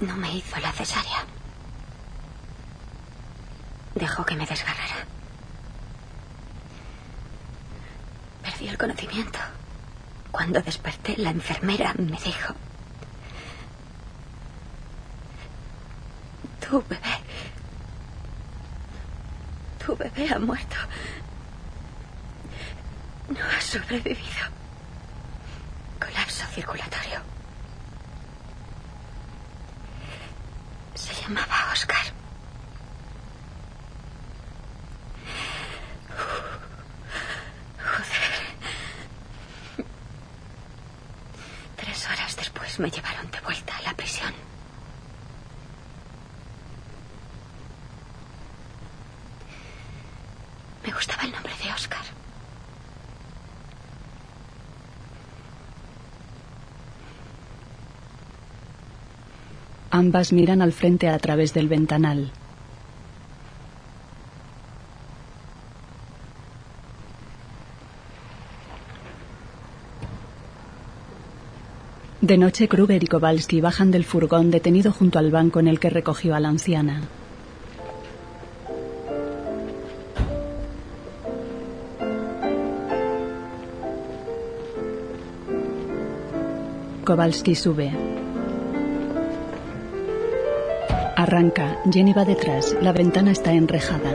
J: No me hizo la cesárea. Dejó que me desgarrara. Perdí el conocimiento. Cuando desperté, la enfermera me dijo... Tu bebé... Tu bebé ha muerto. No ha sobrevivido. Colapso circulatorio. Se llamaba Oscar. Joder. Tres horas después me llevaron de vuelta a la prisión. Me gustaba el nombre de Oscar.
B: Ambas miran al frente a través del ventanal. De noche, Kruger y Kowalski bajan del furgón detenido junto al banco en el que recogió a la anciana. Kowalski sube. Arranca. Jenny va detrás. La ventana está enrejada.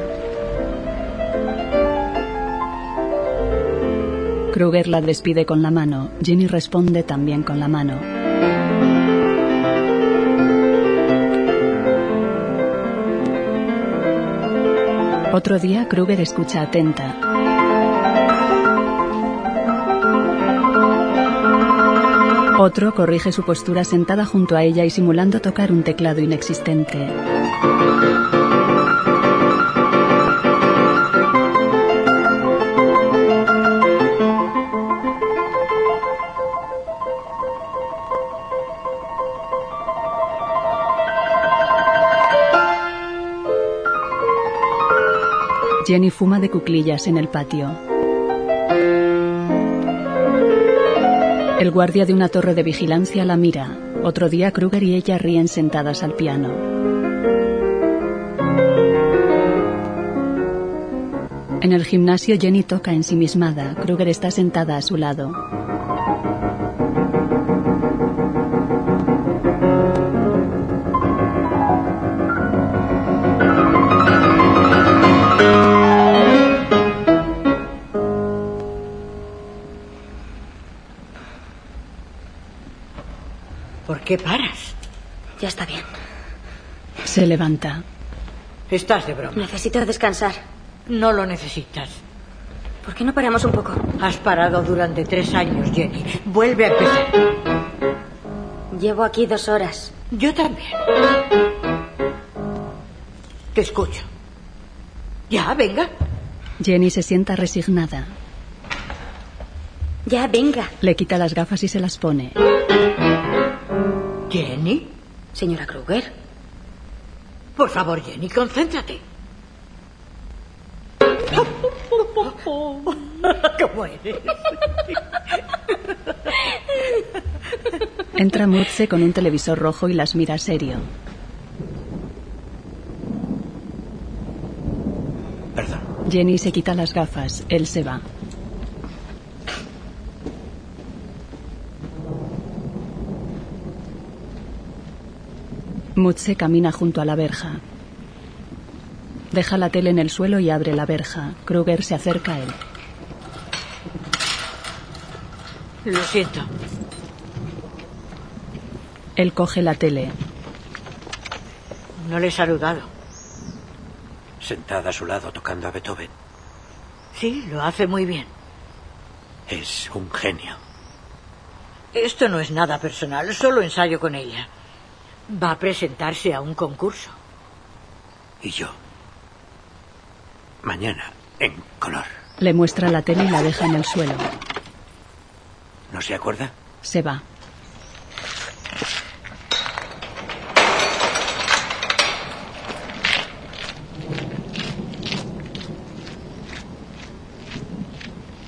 B: Kruger la despide con la mano. Jenny responde también con la mano. Otro día, Kruger escucha atenta. Otro corrige su postura sentada junto a ella y simulando tocar un teclado inexistente. Jenny fuma de cuclillas en el patio. El guardia de una torre de vigilancia la mira. Otro día Kruger y ella ríen sentadas al piano. En el gimnasio Jenny toca ensimismada. Kruger está sentada a su lado.
C: Qué paras?
J: Ya está bien.
B: Se levanta.
C: Estás de broma.
J: Necesito descansar.
C: No lo necesitas.
J: ¿Por qué no paramos un poco?
C: Has parado durante tres años, Jenny. Vuelve a empezar.
J: Llevo aquí dos horas.
C: Yo también. Te escucho. Ya, venga.
B: Jenny se sienta resignada.
J: Ya, venga.
B: Le quita las gafas y se las pone.
C: ¿Jenny?
J: Señora Kruger.
C: Por favor, Jenny, concéntrate. ¿Cómo eres?
B: Entra Mutze con un televisor rojo y las mira serio.
F: Perdón.
B: Jenny se quita las gafas. Él se va. Mutze camina junto a la verja. Deja la tele en el suelo y abre la verja. Kruger se acerca a él.
C: Lo siento.
B: Él coge la tele.
C: No le he saludado.
F: Sentada a su lado tocando a Beethoven.
C: Sí, lo hace muy bien.
F: Es un genio.
C: Esto no es nada personal, solo ensayo con ella. Va a presentarse a un concurso.
F: Y yo. Mañana, en color.
B: Le muestra la tele y la deja en el suelo.
F: ¿No se acuerda?
B: Se va.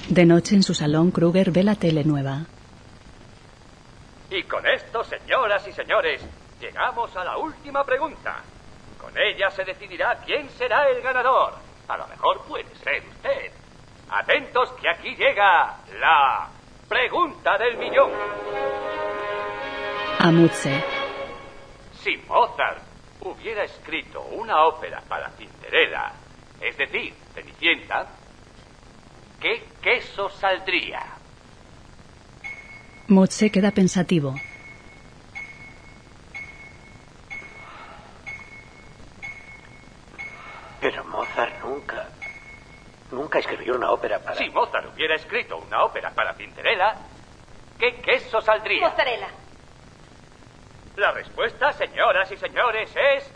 B: De noche en su salón, Kruger ve la tele nueva.
P: Y con esto, señoras y señores, llegamos a la última pregunta. Con ella se decidirá quién será el ganador. A lo mejor puede ser usted. Atentos que aquí llega la pregunta del millón.
B: A Mutze.
P: Si Mozart hubiera escrito una ópera para Cinderella, es decir, Cenicienta, ¿qué queso saldría?
B: Mutze queda pensativo.
F: Pero Mozart nunca. Nunca escribió una ópera para.
P: Si Mozart hubiera escrito una ópera para Cinderella, ¿qué queso saldría?
O: Mozzarella.
P: La respuesta, señoras y señores, es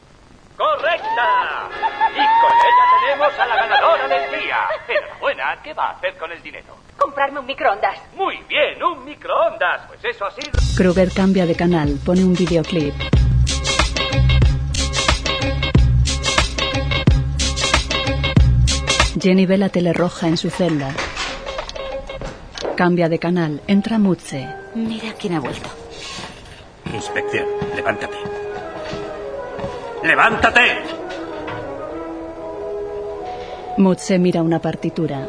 P: correcta. Y con ella tenemos a la ganadora del día. Enhorabuena, ¿qué va a hacer con el dinero?
O: Comprarme un microondas.
P: Muy bien, un microondas. Pues eso ha sido...
B: Kruger cambia de canal, pone un videoclip. Jenny ve la tele roja en su celda. Cambia de canal, entra Mutze.
J: Mira quién ha vuelto.
F: Inspección, levántate. ¡Levántate!
B: Mutze mira una partitura.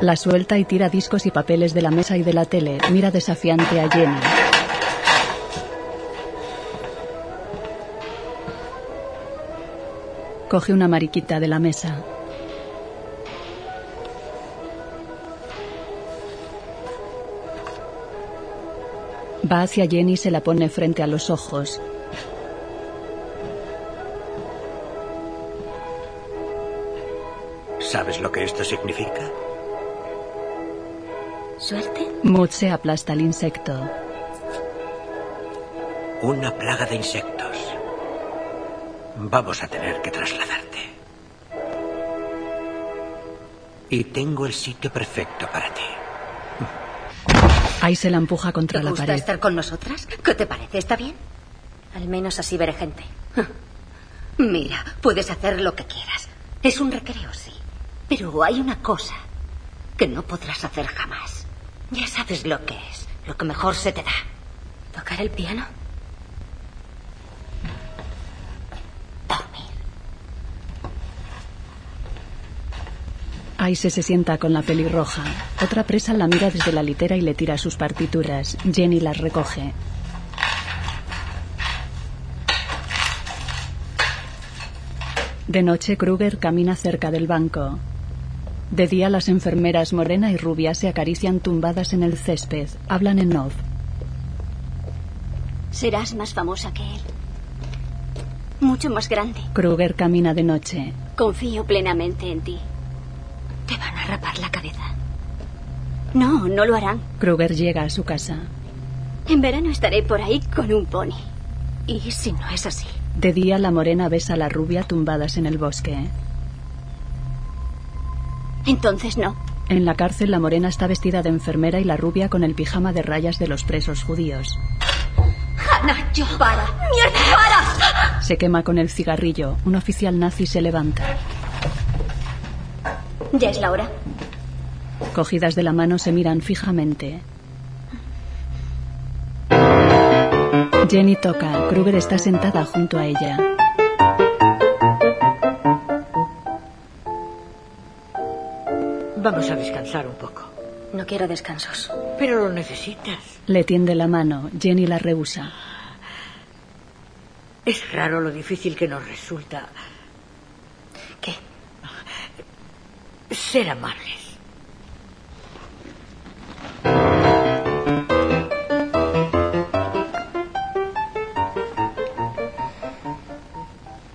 B: La suelta y tira discos y papeles de la mesa y de la tele. Mira desafiante a Jenny. Coge una mariquita de la mesa. Va hacia Jenny y se la pone frente a los ojos.
F: ¿Sabes lo que esto significa?
J: ¿Suerte?
B: Mutse aplasta el insecto.
F: Una plaga de insectos. Vamos a tener que trasladarte. Y tengo el sitio perfecto para ti.
B: Ahí se la empuja contra
H: ¿Te
B: la
H: gusta
B: pared.
H: estar con nosotras? ¿Qué te parece? ¿Está bien?
J: Al menos así veré gente.
H: Mira, puedes hacer lo que quieras. Es un recreo, sí. Pero hay una cosa que no podrás hacer jamás. Ya sabes lo que es, lo que mejor se te da.
J: ¿Tocar el piano?
B: Aise se sienta con la pelirroja. Otra presa la mira desde la litera y le tira sus partituras. Jenny las recoge. De noche, Kruger camina cerca del banco. De día, las enfermeras morena y rubia se acarician tumbadas en el césped. Hablan en off.
I: Serás más famosa que él. Mucho más grande.
B: Kruger camina de noche.
I: Confío plenamente en ti.
J: Rapar la cabeza.
I: No, no lo harán.
B: Kruger llega a su casa.
I: En verano estaré por ahí con un pony.
J: ¿Y si no es así?
B: De día, la morena besa a la rubia tumbadas en el bosque.
I: Entonces no.
B: En la cárcel, la morena está vestida de enfermera y la rubia con el pijama de rayas de los presos judíos.
I: ¡Hannah, yo! ¡Para! ¡Mierda, para!
B: Se quema con el cigarrillo. Un oficial nazi se levanta.
I: Ya es la hora.
B: Cogidas de la mano se miran fijamente. Jenny toca. Kruger está sentada junto a ella.
C: Vamos a descansar un poco.
J: No quiero descansos.
C: Pero lo necesitas.
B: Le tiende la mano. Jenny la rehúsa.
C: Es raro lo difícil que nos resulta.
J: ¿Qué?
C: Ser amables.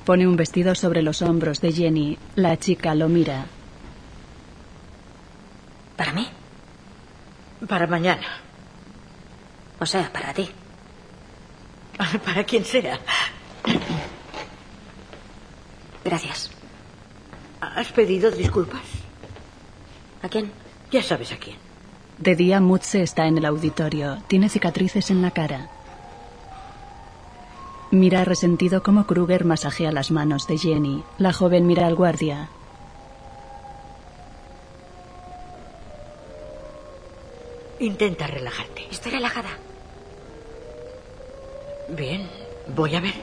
B: Pone un vestido sobre los hombros de Jenny. La chica lo mira.
J: ¿Para mí?
C: Para mañana.
J: O sea, para ti.
C: Para quien sea.
J: Gracias.
C: ¿Has pedido disculpas?
J: ¿A quién?
C: Ya sabes a quién.
B: De día, Mutze está en el auditorio. Tiene cicatrices en la cara. Mira resentido cómo Kruger masajea las manos de Jenny. La joven mira al guardia.
C: Intenta relajarte.
J: Estoy relajada.
C: Bien, voy a ver.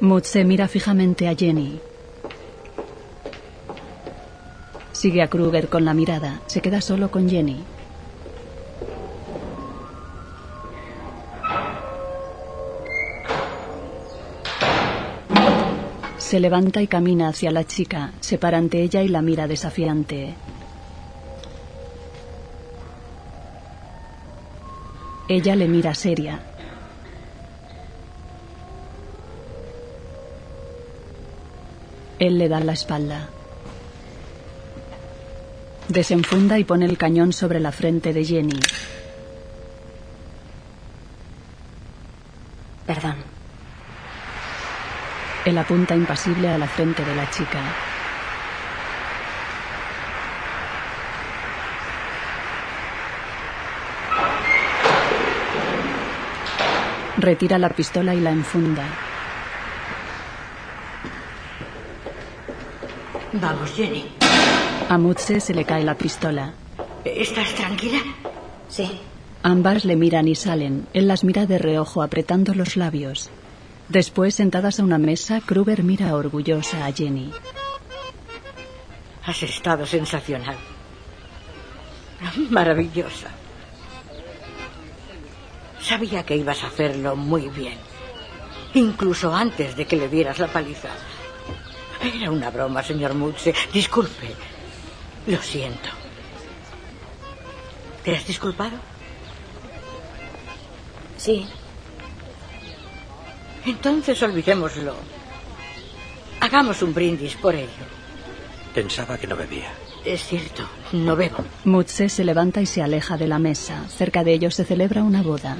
B: Mutze mira fijamente a Jenny. Sigue a Kruger con la mirada. Se queda solo con Jenny. Se levanta y camina hacia la chica. Se para ante ella y la mira desafiante. Ella le mira seria. Él le da la espalda. Desenfunda y pone el cañón sobre la frente de Jenny.
J: Perdón.
B: Él apunta impasible a la frente de la chica. Retira la pistola y la enfunda.
C: Vamos, Jenny.
B: A Mutze se le cae la pistola.
C: ¿Estás tranquila?
J: Sí.
B: Ambas le miran y salen. Él las mira de reojo apretando los labios. Después, sentadas a una mesa, Kruger mira orgullosa a Jenny.
C: Has estado sensacional. Maravillosa. Sabía que ibas a hacerlo muy bien. Incluso antes de que le dieras la paliza. Era una broma, señor Mutze. Disculpe. Lo siento. ¿Te has disculpado?
J: Sí.
C: Entonces olvidémoslo. Hagamos un brindis por ello.
F: Pensaba que no bebía.
C: Es cierto, no bebo.
B: Mutse se levanta y se aleja de la mesa. Cerca de ellos se celebra una boda.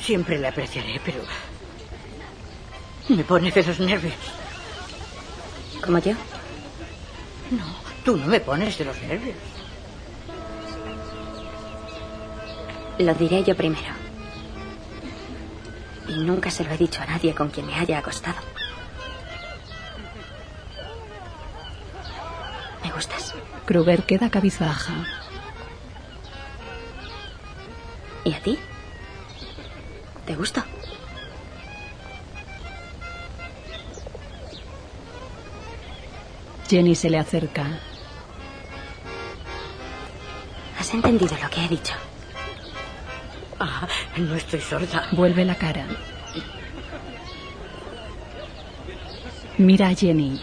C: Siempre le apreciaré, pero me pone de los nervios.
J: ¿Como yo?
C: No, tú no me pones de los nervios.
J: Lo diré yo primero. Y nunca se lo he dicho a nadie con quien me haya acostado. Me gustas.
B: Kruger queda cabizbaja.
J: ¿Y a ti? ¿Te gusto?
B: Jenny se le acerca.
J: ¿Has entendido lo que he dicho?
C: Ah, no estoy sorda.
B: Vuelve la cara. Mira a Jenny.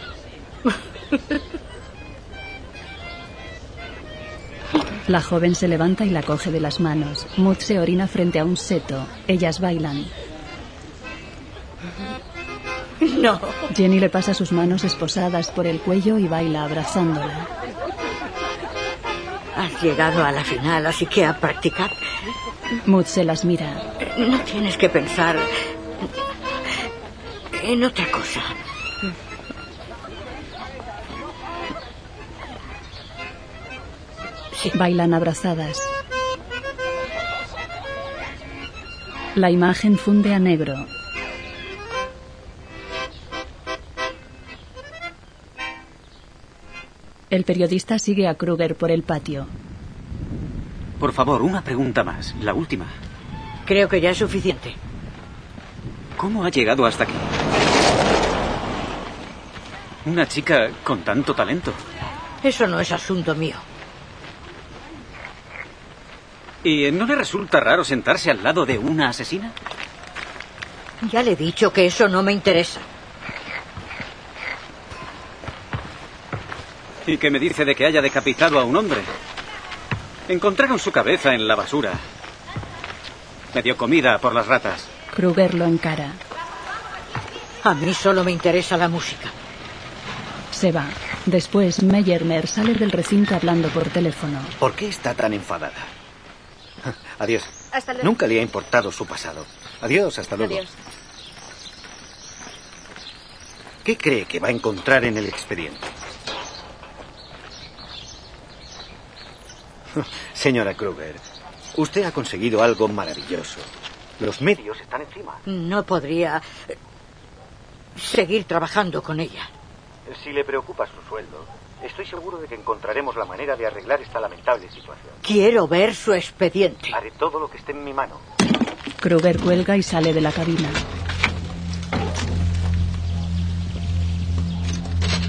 B: La joven se levanta y la coge de las manos. Mut se orina frente a un seto. Ellas bailan.
C: No.
B: Jenny le pasa sus manos esposadas por el cuello y baila abrazándola.
C: Has llegado a la final, así que a practicar.
B: Mut se las mira.
C: No tienes que pensar en otra cosa.
B: Bailan abrazadas. La imagen funde a negro. El periodista sigue a Kruger por el patio.
N: Por favor, una pregunta más. La última.
C: Creo que ya es suficiente.
N: ¿Cómo ha llegado hasta aquí? Una chica con tanto talento.
C: Eso no es asunto mío.
N: ¿Y no le resulta raro sentarse al lado de una asesina?
C: Ya le he dicho que eso no me interesa.
N: ¿Y qué me dice de que haya decapitado a un hombre? Encontraron su cabeza en la basura. Me dio comida por las ratas.
B: Kruger lo encara.
C: A mí solo me interesa la música.
B: Se va. Después, Meyermer sale del recinto hablando por teléfono.
D: ¿Por qué está tan enfadada? Adiós.
J: Hasta luego.
D: Nunca le ha importado su pasado. Adiós, hasta luego.
J: Adiós.
D: ¿Qué cree que va a encontrar en el expediente? Señora Kruger, usted ha conseguido algo maravilloso. Los medios están encima.
C: No podría eh, seguir trabajando con ella.
D: Si le preocupa su sueldo, estoy seguro de que encontraremos la manera de arreglar esta lamentable situación.
C: Quiero ver su expediente.
D: Haré todo lo que esté en mi mano.
B: Kruger cuelga y sale de la cabina.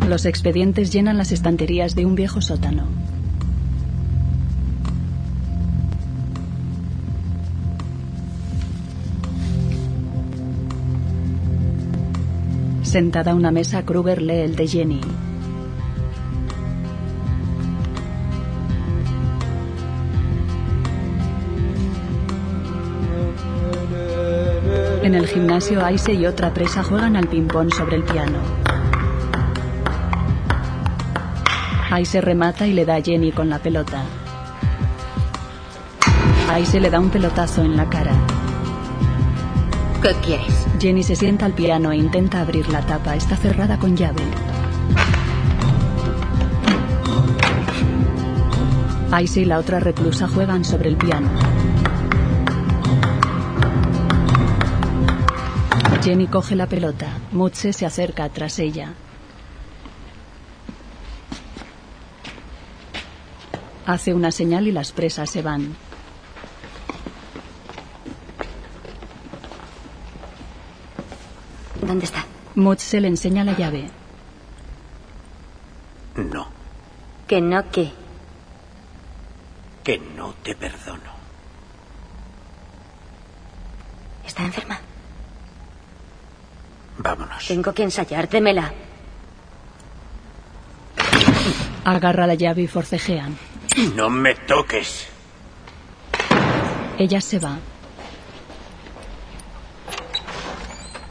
B: Los expedientes llenan las estanterías de un viejo sótano. Sentada a una mesa, Kruger lee el de Jenny. En el gimnasio, Aise y otra presa juegan al ping-pong sobre el piano. Aise remata y le da a Jenny con la pelota. Aise le da un pelotazo en la cara. Jenny se sienta al piano e intenta abrir la tapa. Está cerrada con llave. Aise y la otra reclusa juegan sobre el piano. Jenny coge la pelota. Mutse se acerca tras ella. Hace una señal y las presas se van.
J: ¿Dónde está?
B: Mutse le enseña la llave.
F: No,
J: Que no, que.
F: que no te perdono.
J: ¿Está enferma?
F: Vámonos.
J: Tengo que ensayar. Démela.
B: Agarra la llave y forcejean.
F: No me toques.
B: Ella se va.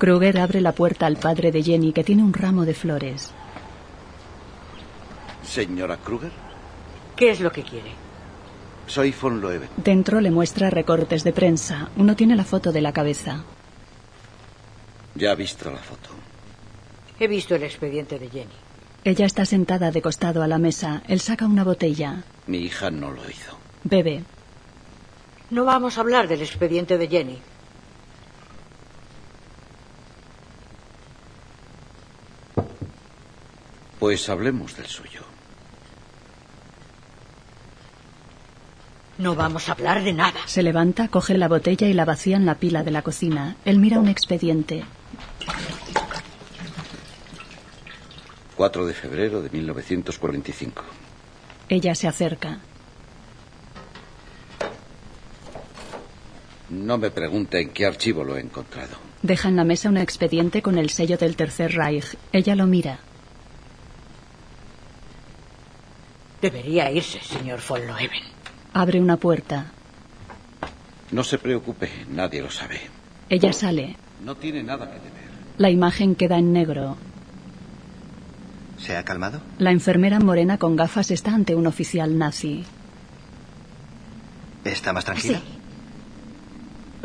B: Kruger abre la puerta al padre de Jenny, que tiene un ramo de flores.
Q: Señora Kruger,
C: ¿Qué es lo que quiere?
Q: soy von Loewen.
B: Dentro le muestra recortes de prensa. Uno tiene la foto de la cabeza.
Q: Ya ha visto la foto.
C: He visto el expediente de Jenny.
B: Ella está sentada de costado a la mesa. Él saca una botella.
Q: Mi hija no lo hizo.
B: Bebe.
C: No vamos a hablar del expediente de Jenny.
Q: Pues hablemos del suyo.
C: No vamos a hablar de nada.
B: Se levanta, coge la botella y la vacía en la pila de la cocina. Él mira un expediente.
Q: 4 de febrero de 1945.
B: Ella se acerca.
Q: No me pregunte en qué archivo lo he encontrado.
B: Deja en la mesa un expediente con el sello del Tercer Reich. Ella lo mira.
C: Debería irse, señor von Loewen.
B: Abre una puerta.
Q: No se preocupe, nadie lo sabe.
B: Ella sale.
Q: No tiene nada que temer.
B: La imagen queda en negro.
D: ¿Se ha calmado?
B: La enfermera morena con gafas está ante un oficial nazi.
D: ¿Está más tranquila?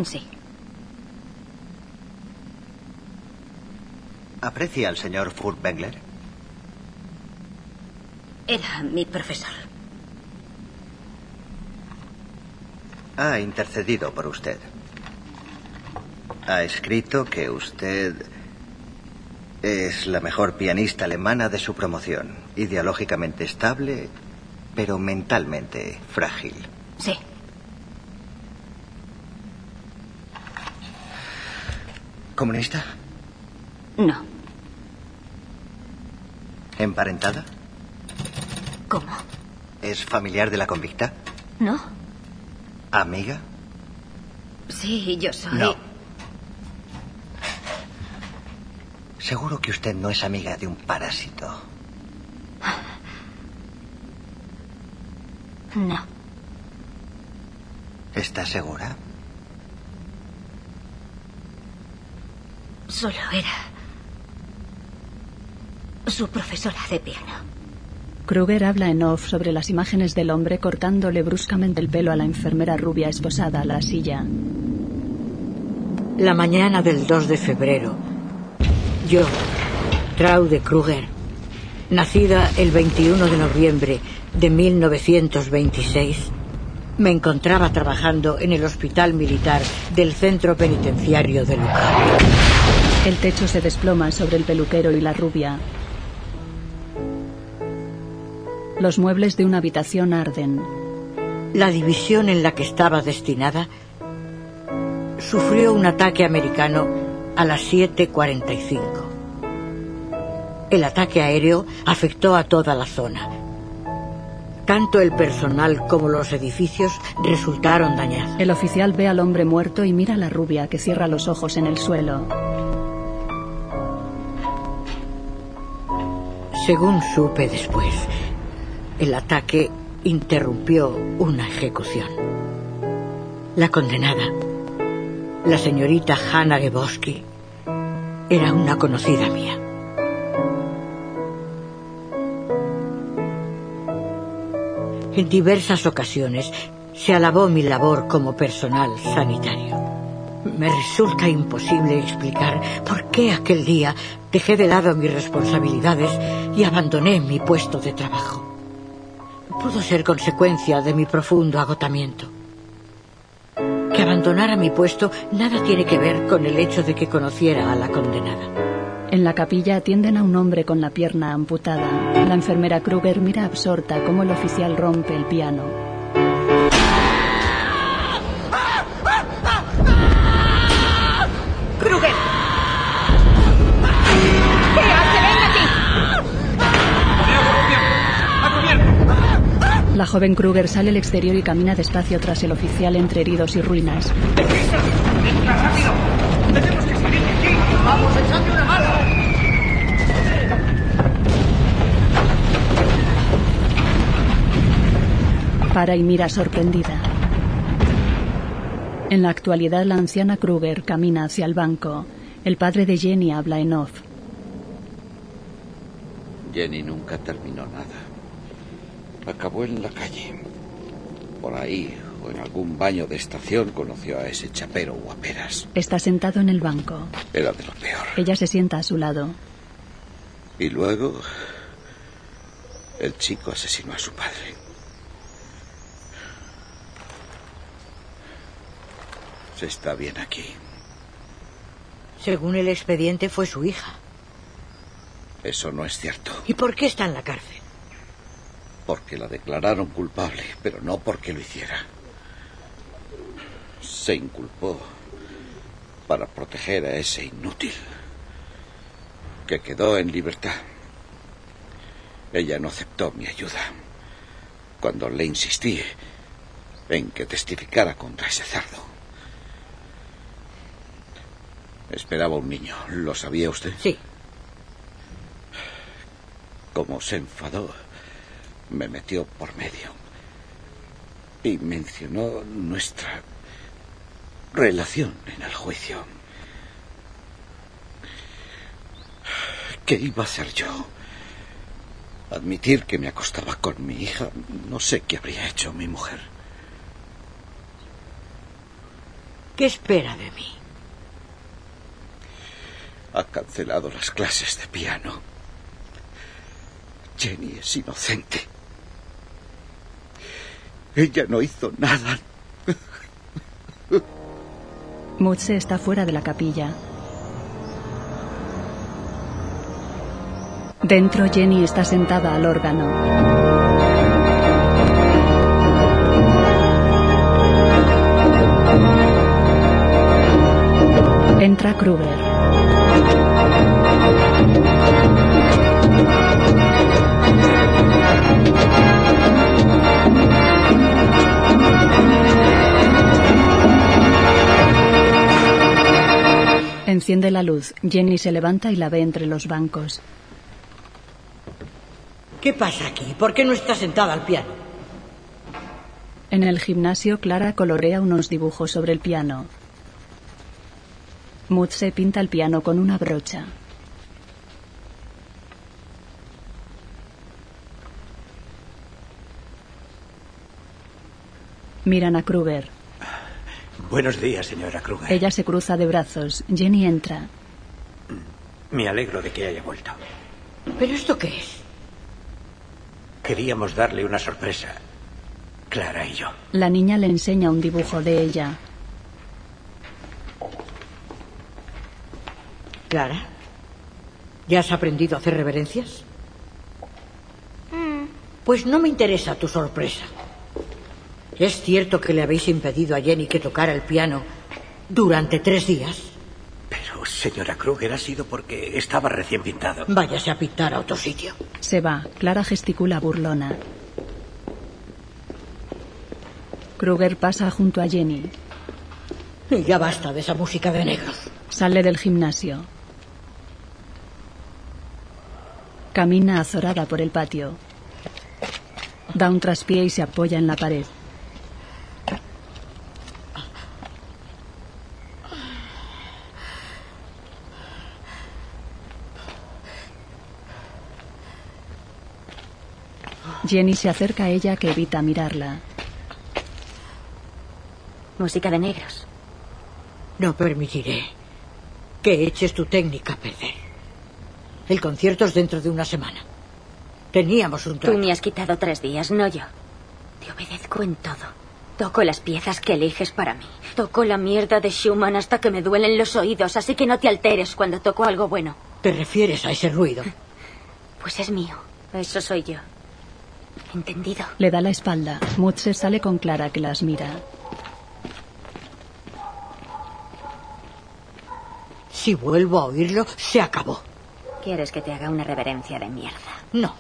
J: Sí.
D: ¿Aprecia al señor Furtwängler?
J: Era mi profesor.
D: Ha intercedido por usted. Ha escrito que usted es la mejor pianista alemana de su promoción, ideológicamente estable, pero mentalmente frágil.
J: Sí.
D: ¿Comunista?
J: No.
D: ¿Emparentada?
J: ¿Cómo?
D: ¿Es familiar de la convicta?
J: ¿No?
D: ¿Amiga?
J: Sí, yo soy.
D: No. Seguro que usted no es amiga de un parásito.
J: No.
D: ¿Está segura?
J: Solo era su profesora de piano.
B: Kruger habla en off sobre las imágenes del hombre cortándole bruscamente el pelo a la enfermera rubia esposada a la silla.
C: La mañana del 2 de febrero, yo, Traude Kruger, nacida el 21 de noviembre de 1926, me encontraba trabajando en el hospital militar del centro penitenciario de Lucar.
B: El techo se desploma sobre el peluquero y la rubia. Los muebles de una habitación arden.
C: La división en la que estaba destinada sufrió un ataque americano a las 7.45. El ataque aéreo afectó a toda la zona. Tanto el personal como los edificios resultaron dañados.
B: El oficial ve al hombre muerto y mira a la rubia que cierra los ojos en el suelo.
C: Según supe después, el ataque interrumpió una ejecución. La condenada, la señorita Hanna Geboski, era una conocida mía. En diversas ocasiones se alabó mi labor como personal sanitario. Me resulta imposible explicar por qué aquel día dejé de lado mis responsabilidades y abandoné mi puesto de trabajo. Pudo ser consecuencia de mi profundo agotamiento. Que abandonara mi puesto nada tiene que ver con el hecho de que conociera a la condenada.
B: En la capilla atienden a un hombre con la pierna amputada. La enfermera Kruger mira absorta cómo el oficial rompe el piano. La joven Kruger sale al exterior y camina despacio tras el oficial entre heridos y ruinas.
R: ¡Venga, rápido! ¡Tenemos que salir de aquí! ¡Vamos, echadme una mano!
B: Para y mira sorprendida. En la actualidad, la anciana Kruger camina hacia el banco. El padre de Jenny habla en off.
Q: Jenny nunca terminó nada. Acabó en la calle. Por ahí, o en algún baño de estación, conoció a ese chapero guaperas.
B: Está sentado en el banco.
Q: Era de lo peor.
B: Ella se sienta a su lado.
Q: Y luego, el chico asesinó a su padre. Se está bien aquí.
C: Según el expediente, fue su hija.
Q: Eso no es cierto.
C: ¿Y por qué está en la cárcel?
Q: Porque la declararon culpable, pero no porque lo hiciera. Se inculpó para proteger a ese inútil que quedó en libertad. Ella no aceptó mi ayuda cuando le insistí en que testificara contra ese cerdo. Esperaba un niño. ¿Lo sabía usted?
C: Sí.
Q: Como se enfadó, me metió por medio y mencionó nuestra relación en el juicio. ¿Qué iba a hacer yo? Admitir que me acostaba con mi hija. No sé qué habría hecho mi mujer.
C: ¿Qué espera de mí?
Q: Ha cancelado las clases de piano. Jenny es inocente. Ella no hizo nada.
B: Mutze está fuera de la capilla. Dentro Jenny está sentada al órgano. Entra Kruger. Enciende la luz. Jenny se levanta y la ve entre los bancos.
C: ¿Qué pasa aquí? ¿Por qué no está sentada al piano?
B: En el gimnasio, Clara colorea unos dibujos sobre el piano. Mutze pinta el piano con una brocha. Miran a Kruger.
F: Buenos días, señora Kruger.
B: Ella se cruza de brazos. Jenny entra.
F: Me alegro de que haya vuelto.
C: ¿Pero esto qué es?
F: Queríamos darle una sorpresa. Clara y yo.
B: La niña le enseña un dibujo de ella.
C: Clara, ¿ya has aprendido a hacer reverencias? Pues no me interesa tu sorpresa. ¿Es cierto que le habéis impedido a Jenny que tocara el piano durante tres días?
F: Pero, señora Kruger, ha sido porque estaba recién pintado.
C: Váyase a pintar a otro sitio.
B: Se va. Clara gesticula burlona. Kruger pasa junto a Jenny.
C: Y ya basta de esa música de negros.
B: Sale del gimnasio. Camina azorada por el patio. Da un traspié y se apoya en la pared. Jenny se acerca a ella que evita mirarla.
J: Música de negros.
C: No permitiré que eches tu técnica a perder. El concierto es dentro de una semana. Teníamos un trato.
J: Tú me has quitado tres días, no yo. Te obedezco en todo. Toco las piezas que eliges para mí. Toco la mierda de Schumann hasta que me duelen los oídos, así que no te alteres cuando toco algo bueno.
C: ¿Te refieres a ese ruido?
J: Pues es mío. Eso soy yo. ¿Entendido?
B: Le da la espalda. Mutze sale con Clara que las mira.
C: Si vuelvo a oírlo, se acabó.
J: ¿Quieres que te haga una reverencia de mierda?
C: No,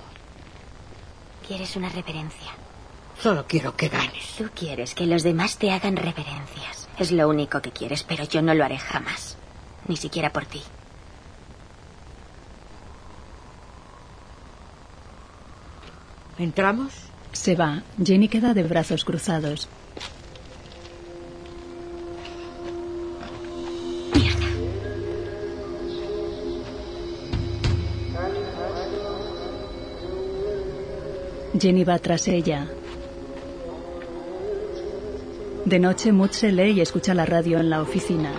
J: ¿Quieres una reverencia?
C: solo quiero que ganes.
J: Tú quieres que los demás te hagan reverencias. Es lo único que quieres, pero yo no lo haré jamás. Ni siquiera por ti.
C: ¿Entramos?
B: Se va. Jenny queda de brazos cruzados. Jenny va tras ella. De noche, Mutze lee y escucha la radio en la oficina.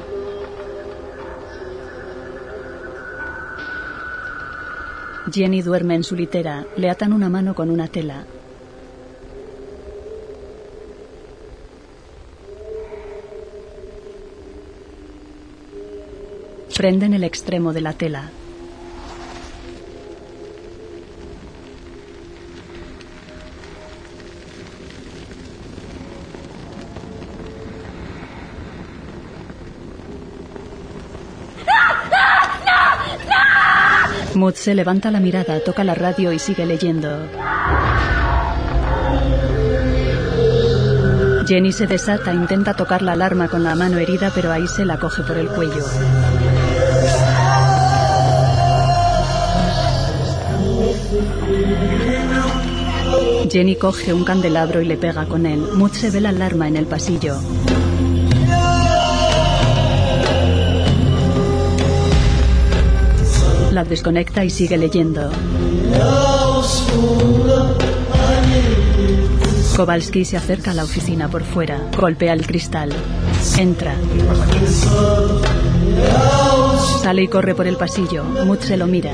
B: Jenny duerme en su litera. Le atan una mano con una tela. Prenden el extremo de la tela. Mutze levanta la mirada, toca la radio y sigue leyendo. Jenny se desata, intenta tocar la alarma con la mano herida, pero ahí se la coge por el cuello. Jenny coge un candelabro y le pega con él. Mutze ve la alarma en el pasillo. La desconecta y sigue leyendo. Kowalski se acerca a la oficina por fuera, golpea el cristal. Entra. Sale y corre por el pasillo. Mutze lo mira.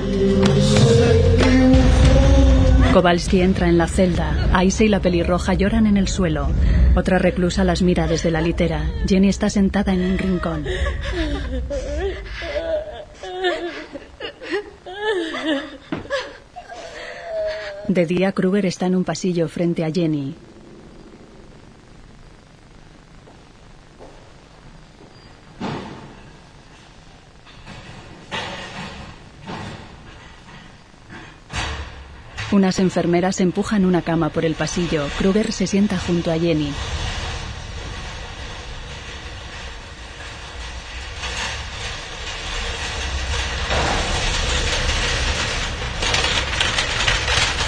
B: Kowalski entra en la celda. Aise y la pelirroja lloran en el suelo. Otra reclusa las mira desde la litera. Jenny está sentada en un rincón. De día, Kruger está en un pasillo frente a Jenny. Unas enfermeras empujan una cama por el pasillo. Kruger se sienta junto a Jenny.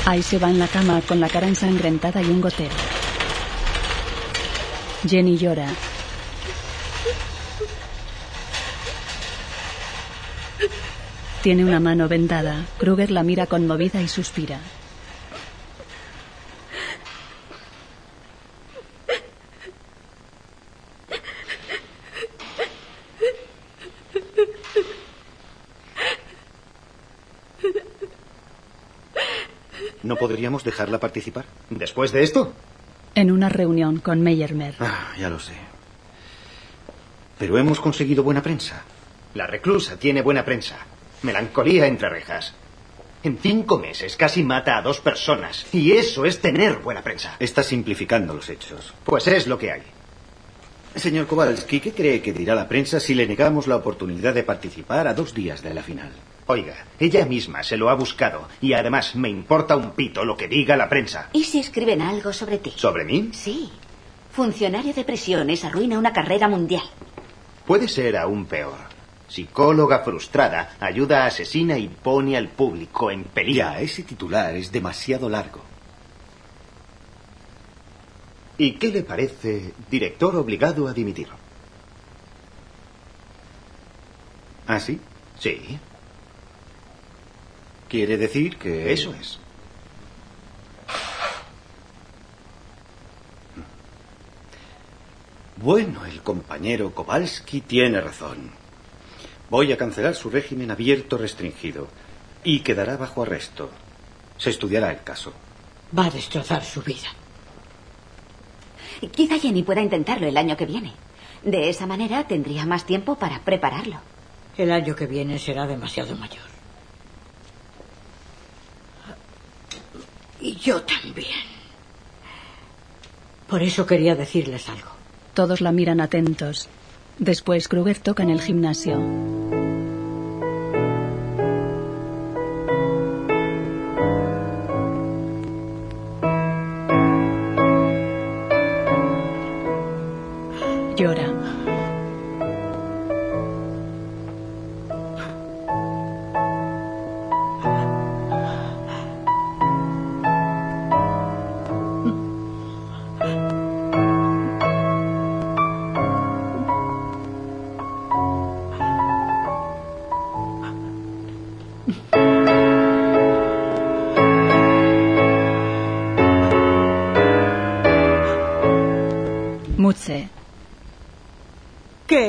B: Ahí se va en la cama con la cara ensangrentada y un gotero. Jenny llora. Tiene una mano vendada. Kruger la mira conmovida y suspira.
D: ¿No podríamos dejarla participar? ¿Después de esto?
B: En una reunión con Meyermer.
D: Ah, ya lo sé. Pero hemos conseguido buena prensa. La reclusa tiene buena prensa. Melancolía entre rejas. En cinco meses casi mata a dos personas. Y eso es tener buena prensa. Está simplificando los hechos. Pues es lo que hay. Señor Kowalski, ¿qué cree que dirá la prensa si le negamos la oportunidad de participar a dos días de la final? Oiga, ella misma se lo ha buscado y además me importa un pito lo que diga la prensa.
H: ¿Y si escriben algo sobre ti?
D: ¿Sobre mí?
H: Sí. Funcionario de prisiones arruina una carrera mundial.
D: Puede ser aún peor. Psicóloga frustrada, ayuda a asesina y pone al público en peligro.
Q: Ya, ese titular es demasiado largo.
D: ¿Y qué le parece director obligado a dimitir? ¿Ah, sí? Sí. Quiere decir que... Eso es. Bueno, el compañero Kowalski tiene razón. Voy a cancelar su régimen abierto restringido y quedará bajo arresto. Se estudiará el caso.
C: Va a destrozar su vida.
H: Quizá Jenny pueda intentarlo el año que viene. De esa manera tendría más tiempo para prepararlo.
C: El año que viene será demasiado mayor. Y yo también. Por eso quería decirles algo.
B: Todos la miran atentos. Después Kruger toca en el gimnasio.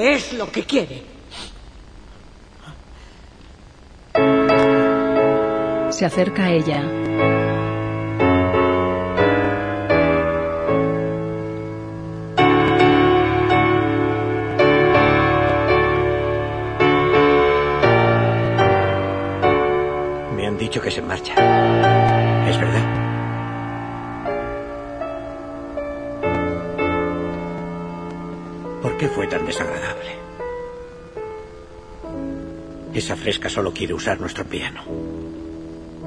C: ¿Qué es lo que quiere?
B: Se acerca a ella.
F: Me han dicho que se marcha. Fue tan desagradable? Esa fresca solo quiere usar nuestro piano.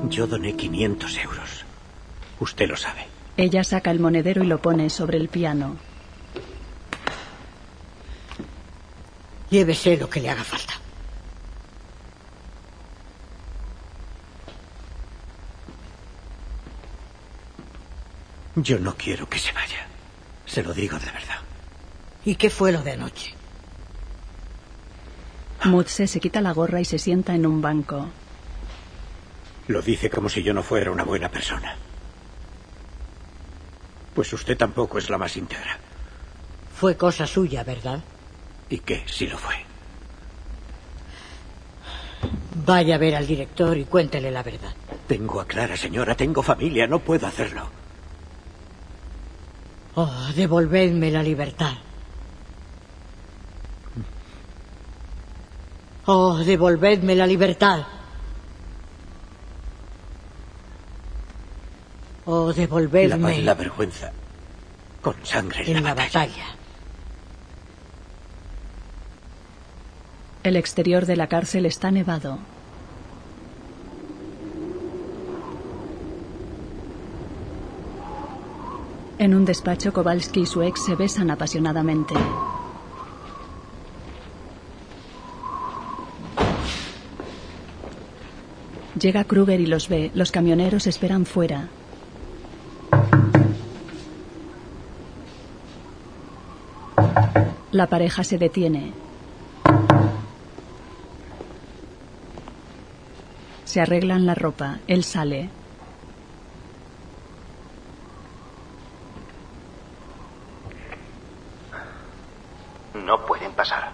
F: Yo doné 500 euros. Usted lo sabe.
B: Ella saca el monedero y lo pone sobre el piano.
C: Llévese lo que le haga falta.
F: Yo no quiero que se vaya. Se lo digo de verdad.
C: ¿Y qué fue lo de anoche?
B: Mutze se quita la gorra y se sienta en un banco.
F: Lo dice como si yo no fuera una buena persona. Pues usted tampoco es la más íntegra.
C: Fue cosa suya, ¿verdad?
F: ¿Y qué si lo fue?
C: Vaya a ver al director y cuéntele la verdad.
F: Tengo a Clara, señora. Tengo familia. No puedo hacerlo.
C: Oh, devolvedme la libertad. Oh, devolvedme la libertad. Oh, devolvedme.
F: Lavar la vergüenza con sangre en,
C: en
F: la,
C: la batalla.
B: El exterior de la cárcel está nevado. En un despacho, Kowalski y su ex se besan apasionadamente. Llega Kruger y los ve. Los camioneros esperan fuera. La pareja se detiene. Se arreglan la ropa. Él sale.
E: No pueden pasar.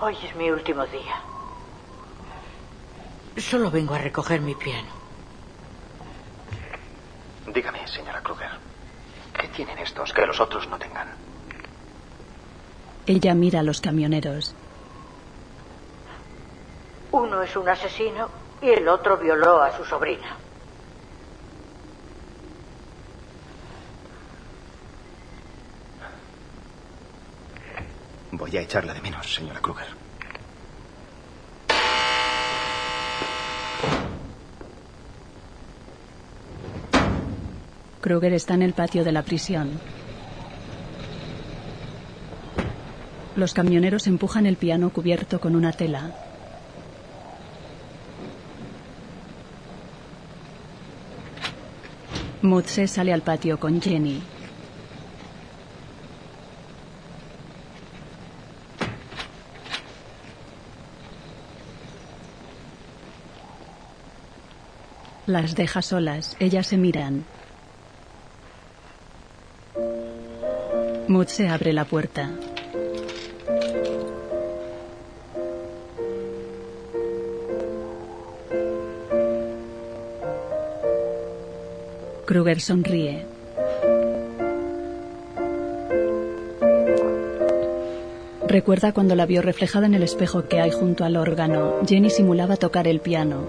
C: Hoy es mi último día. Solo vengo a recoger mi piano.
E: Dígame, señora Kruger, ¿qué tienen estos que los otros no tengan?
B: Ella mira a los camioneros.
C: Uno es un asesino y el otro violó a su sobrina.
E: Voy a echarla de menos, señora Kruger.
B: Kruger está en el patio de la prisión. Los camioneros empujan el piano cubierto con una tela. Mutze sale al patio con Jenny. Las deja solas. Ellas se miran. Mutze abre la puerta. Kruger sonríe. Recuerda cuando la vio reflejada en el espejo que hay junto al órgano. Jenny simulaba tocar el piano.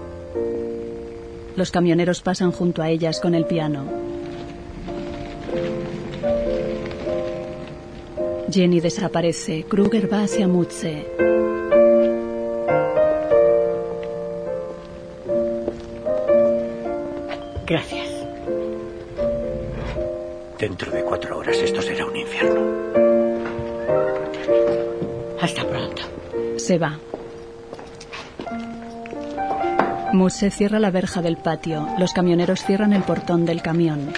B: Los camioneros pasan junto a ellas con el piano. Jenny desaparece. Kruger va hacia Mutze.
C: Gracias.
F: Dentro de cuatro horas esto será un infierno.
C: Hasta pronto.
B: Se va. Mutze cierra la verja del patio. Los camioneros cierran el portón del camión.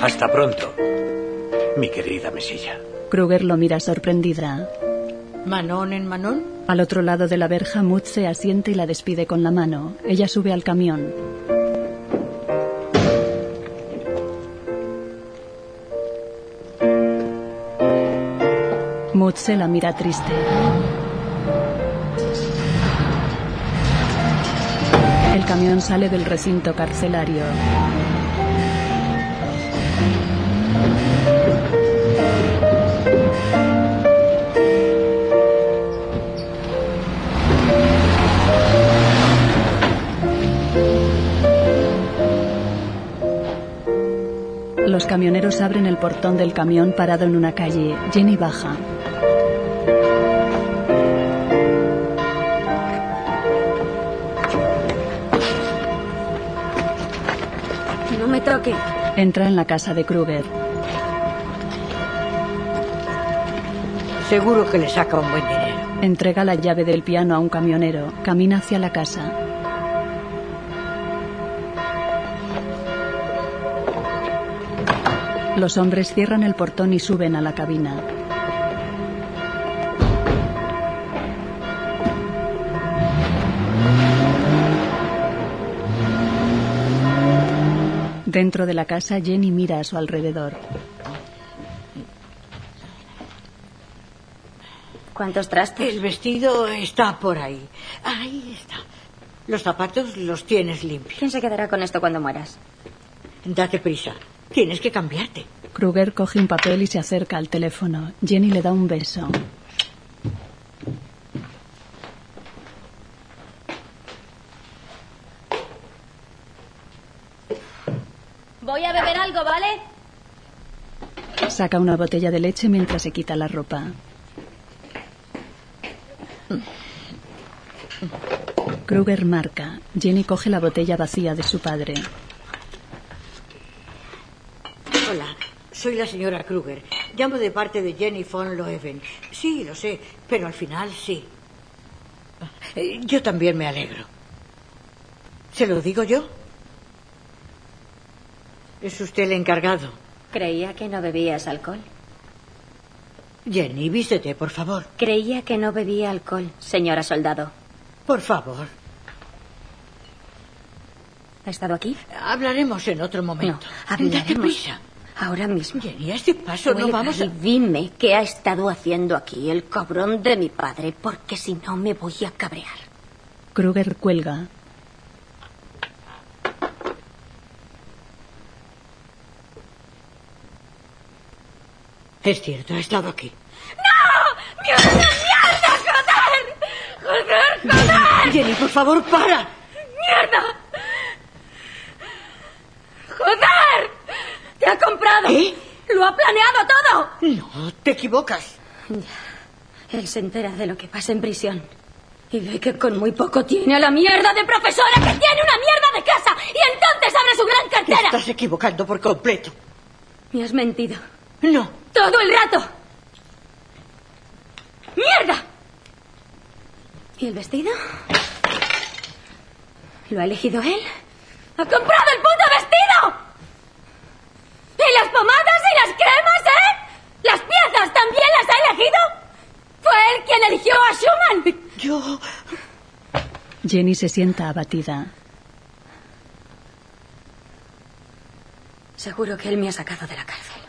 F: Hasta pronto, mi querida Mesilla.
B: Kruger lo mira sorprendida.
C: ¿Manon en Manon?
B: Al otro lado de la verja, Mood se asiente y la despide con la mano. Ella sube al camión. Mood se la mira triste. El camión sale del recinto carcelario. Los camioneros abren el portón del camión parado en una calle. Jenny baja.
J: No me toque.
B: Entra en la casa de Kruger.
C: Seguro que le saca un buen dinero.
B: Entrega la llave del piano a un camionero. Camina hacia la casa. Los hombres cierran el portón y suben a la cabina. Dentro de la casa, Jenny mira a su alrededor.
J: ¿Cuántos trastes?
C: El vestido está por ahí. Ahí está. Los zapatos los tienes limpios.
J: ¿Quién se quedará con esto cuando mueras?
C: Date prisa. Tienes que cambiarte.
B: Kruger coge un papel y se acerca al teléfono. Jenny le da un beso.
I: Voy a beber algo, ¿vale?
B: Saca una botella de leche mientras se quita la ropa. Kruger marca. Jenny coge la botella vacía de su padre.
C: Hola, soy la señora Kruger. Llamo de parte de Jenny von Loewen. Sí, lo sé, pero al final sí. Eh, Yo también me alegro. ¿Se lo digo yo? Es usted el encargado.
J: Creía que no bebías alcohol.
C: Jenny, vístete, por favor.
J: Creía que no bebía alcohol, señora soldado.
C: Por favor.
J: ¿Ha estado aquí?
C: Hablaremos en otro momento.
J: No, hablaremos.
C: Date prisa.
J: Ahora mismo.
C: Jenny, a este paso no
J: Cuelga
C: vamos
J: y
C: a...
J: dime qué ha estado haciendo aquí el cabrón de mi padre, porque si no me voy a cabrear.
B: Kruger cuelga.
C: Es cierto, ha estado aquí.
I: ¡No! ¡Mierda, mierda! ¡Joder! ¡Joder, joder!
C: Jenny, por favor, para.
I: ¡Mierda! ¡Joder! ¡Te ha comprado!
C: ¿Eh?
I: ¡Lo ha planeado todo!
C: No, te equivocas.
J: Él se entera de lo que pasa en prisión.
I: Y ve que con muy poco tiene a la mierda de profesora que tiene una mierda de casa y entonces abre su gran
C: Te
I: cartera.
C: estás equivocando por completo.
J: Me has mentido.
C: No.
I: Todo el rato. ¡Mierda!
J: ¿Y el vestido? ¿Lo ha elegido él?
I: ¡Ha comprado el puto vestido! ¿Y las pomadas y las cremas, eh? ¿Las piezas también las ha elegido? ¿Fue él quien eligió a Schumann?
C: Yo...
B: Jenny se sienta abatida.
J: Seguro que él me ha sacado de la cárcel.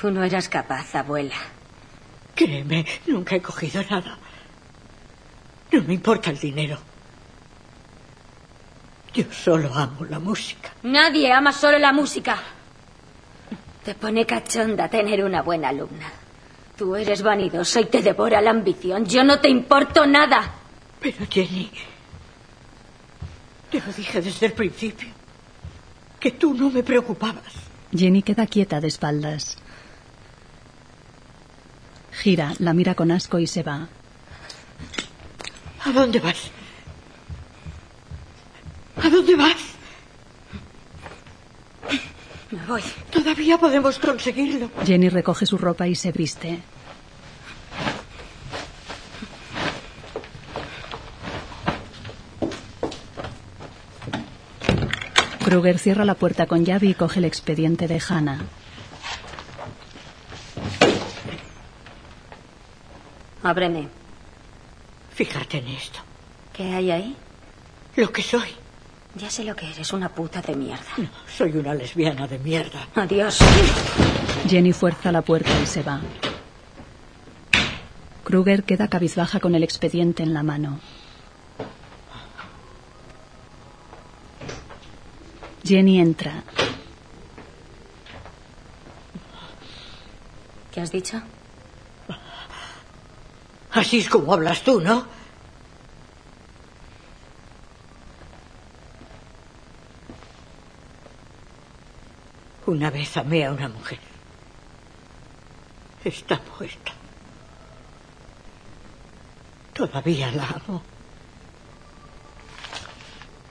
J: Tú no eras capaz, abuela.
C: Créeme, nunca he cogido nada. No me importa el dinero. Yo solo amo la música.
J: Nadie ama solo la música. Te pone cachonda tener una buena alumna. Tú eres vanidosa y te devora la ambición. Yo no te importo nada.
C: Pero Jenny, te lo dije desde el principio, que tú no me preocupabas.
B: Jenny queda quieta de espaldas. Gira, la mira con asco y se va.
C: ¿A dónde vas? ¿A dónde vas?
J: Me voy.
C: Todavía podemos conseguirlo.
B: Jenny recoge su ropa y se viste. Kruger cierra la puerta con llave y coge el expediente de Hannah.
J: Ábreme.
C: Fíjate en esto.
J: ¿Qué hay ahí?
C: Lo que soy.
J: Ya sé lo que eres, una puta de mierda.
C: No, soy una lesbiana de mierda.
J: Adiós.
B: Jenny fuerza la puerta y se va. Kruger queda cabizbaja con el expediente en la mano. Jenny entra.
J: ¿Qué has dicho?
C: Así es como hablas tú, ¿no? Una vez amé a una mujer. Está muerta. Todavía la amo.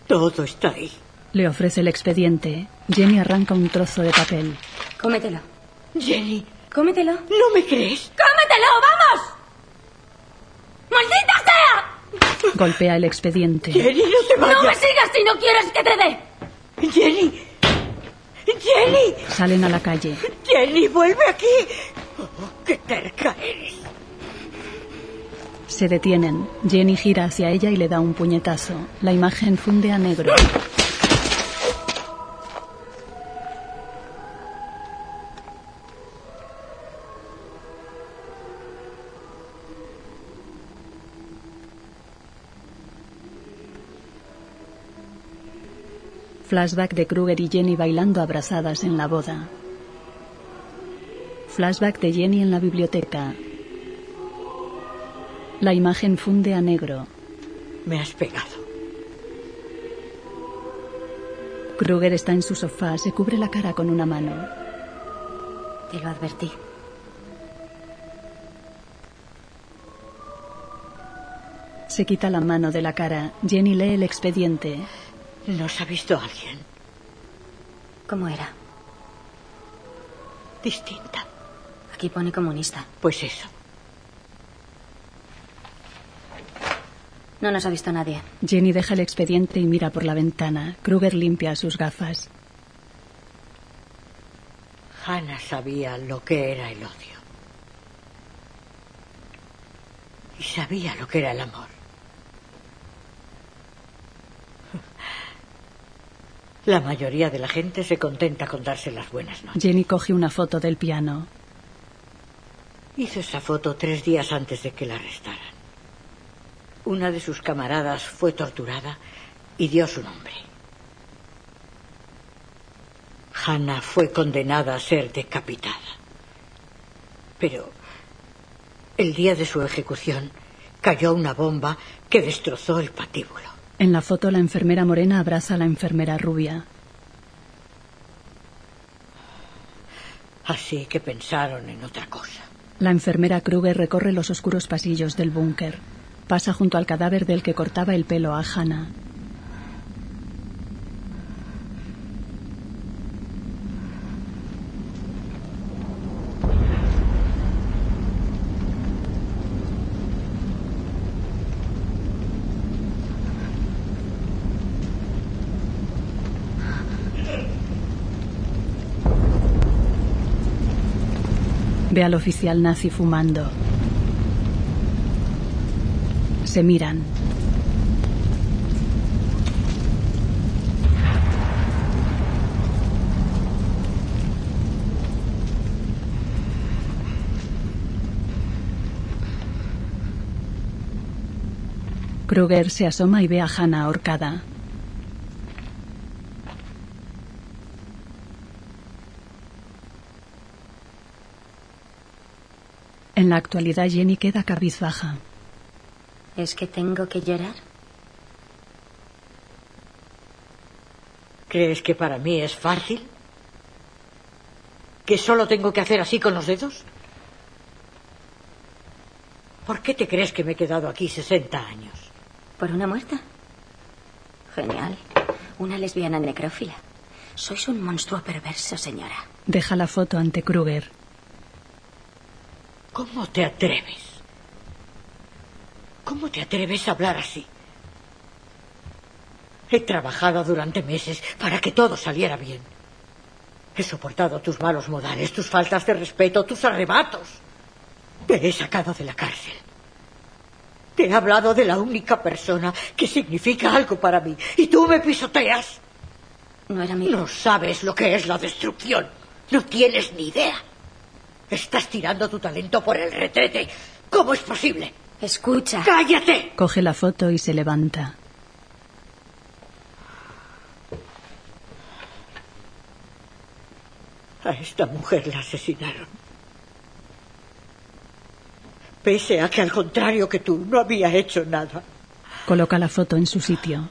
C: Todo está ahí.
B: Le ofrece el expediente. Jenny arranca un trozo de papel.
J: Cómetelo.
C: Jenny.
J: Cómetelo.
C: ¿No me crees?
I: ¡Cómetelo! ¡Vamos! ¡Maldita sea!
B: Golpea el expediente.
C: Jenny, no te vayas.
I: ¡No me sigas si no quieres que te dé!
C: Jenny. Jenny.
B: Salen a la calle.
C: Jenny, vuelve aquí. Oh, qué terca eres.
B: Se detienen. Jenny gira hacia ella y le da un puñetazo. La imagen funde a negro. Flashback de Kruger y Jenny bailando abrazadas en la boda. Flashback de Jenny en la biblioteca. La imagen funde a negro.
C: Me has pegado.
B: Kruger está en su sofá, se cubre la cara con una mano.
J: Te lo advertí.
B: Se quita la mano de la cara. Jenny lee el expediente.
C: ¿Nos ha visto alguien?
J: ¿Cómo era?
C: Distinta.
J: Aquí pone comunista.
C: Pues eso.
J: No nos ha visto nadie.
B: Jenny deja el expediente y mira por la ventana. Kruger limpia sus gafas.
C: Hannah sabía lo que era el odio. Y sabía lo que era el amor. La mayoría de la gente se contenta con darse las buenas noches.
B: Jenny coge una foto del piano.
C: Hizo esa foto tres días antes de que la arrestaran. Una de sus camaradas fue torturada y dio su nombre. Hannah fue condenada a ser decapitada. Pero el día de su ejecución cayó una bomba que destrozó el patíbulo.
B: En la foto la enfermera morena abraza a la enfermera rubia.
C: Así que pensaron en otra cosa.
B: La enfermera Kruger recorre los oscuros pasillos del búnker. Pasa junto al cadáver del que cortaba el pelo a Hannah. Ve al oficial nazi fumando. Se miran. Kruger se asoma y ve a Hannah ahorcada. En la actualidad Jenny queda cabizbaja.
J: ¿Es que tengo que llorar?
C: ¿Crees que para mí es fácil? ¿Que solo tengo que hacer así con los dedos? ¿Por qué te crees que me he quedado aquí 60 años?
J: ¿Por una muerta? Genial. Una lesbiana necrófila. Sois un monstruo perverso, señora.
B: Deja la foto ante Kruger.
C: ¿Cómo te atreves? ¿Cómo te atreves a hablar así? He trabajado durante meses para que todo saliera bien. He soportado tus malos modales, tus faltas de respeto, tus arrebatos. Te he sacado de la cárcel. Te he hablado de la única persona que significa algo para mí. Y tú me pisoteas.
J: No era mi...
C: No sabes lo que es la destrucción. No tienes ni idea. Estás tirando tu talento por el retrete ¿Cómo es posible?
J: Escucha.
C: ¡Cállate!
B: Coge la foto y se levanta.
C: A esta mujer la asesinaron. Pese a que al contrario que tú no había hecho nada.
B: Coloca la foto en su sitio.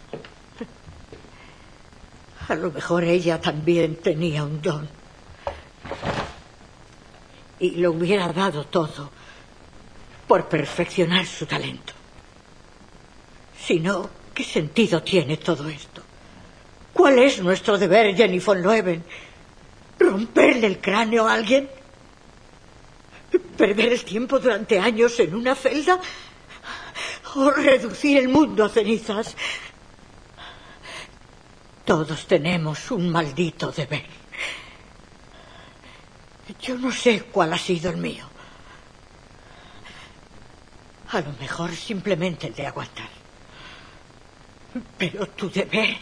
C: A lo mejor ella también tenía un don. Y lo hubiera dado todo por perfeccionar su talento. Si no, ¿qué sentido tiene todo esto? ¿Cuál es nuestro deber, Jenny von Loewen? ¿Romperle el cráneo a alguien? ¿Perder el tiempo durante años en una celda? ¿O reducir el mundo a cenizas? Todos tenemos un maldito deber. Yo no sé cuál ha sido el mío. A lo mejor simplemente el de aguantar. Pero tu deber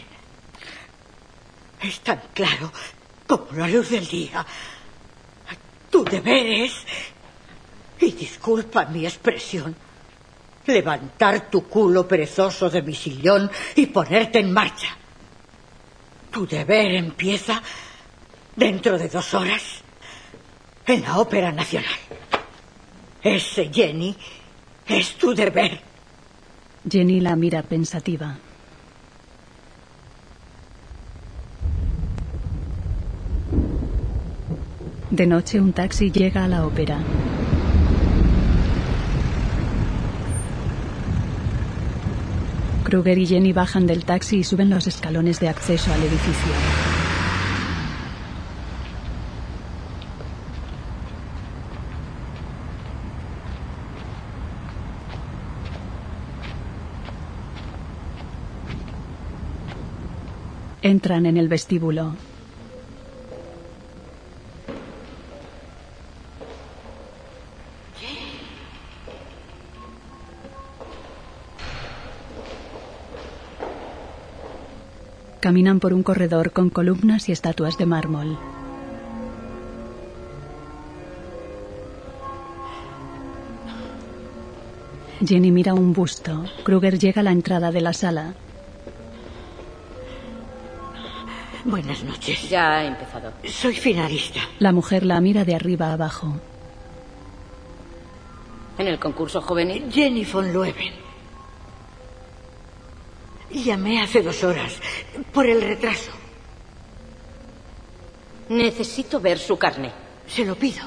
C: es tan claro como la luz del día. Tu deber es, y disculpa mi expresión, levantar tu culo perezoso de mi sillón y ponerte en marcha. Tu deber empieza dentro de dos horas en la Ópera Nacional. Ese, Jenny, es tu deber.
B: Jenny la mira pensativa. De noche un taxi llega a la ópera. Kruger y Jenny bajan del taxi y suben los escalones de acceso al edificio. Entran en el vestíbulo. Caminan por un corredor con columnas y estatuas de mármol. Jenny mira un busto. Kruger llega a la entrada de la sala.
C: Buenas noches.
S: Ya ha empezado.
C: Soy finalista.
B: La mujer la mira de arriba a abajo.
S: ¿En el concurso juvenil?
C: Jenny von Loewen. Llamé hace dos horas por el retraso.
S: Necesito ver su carne.
C: Se lo pido.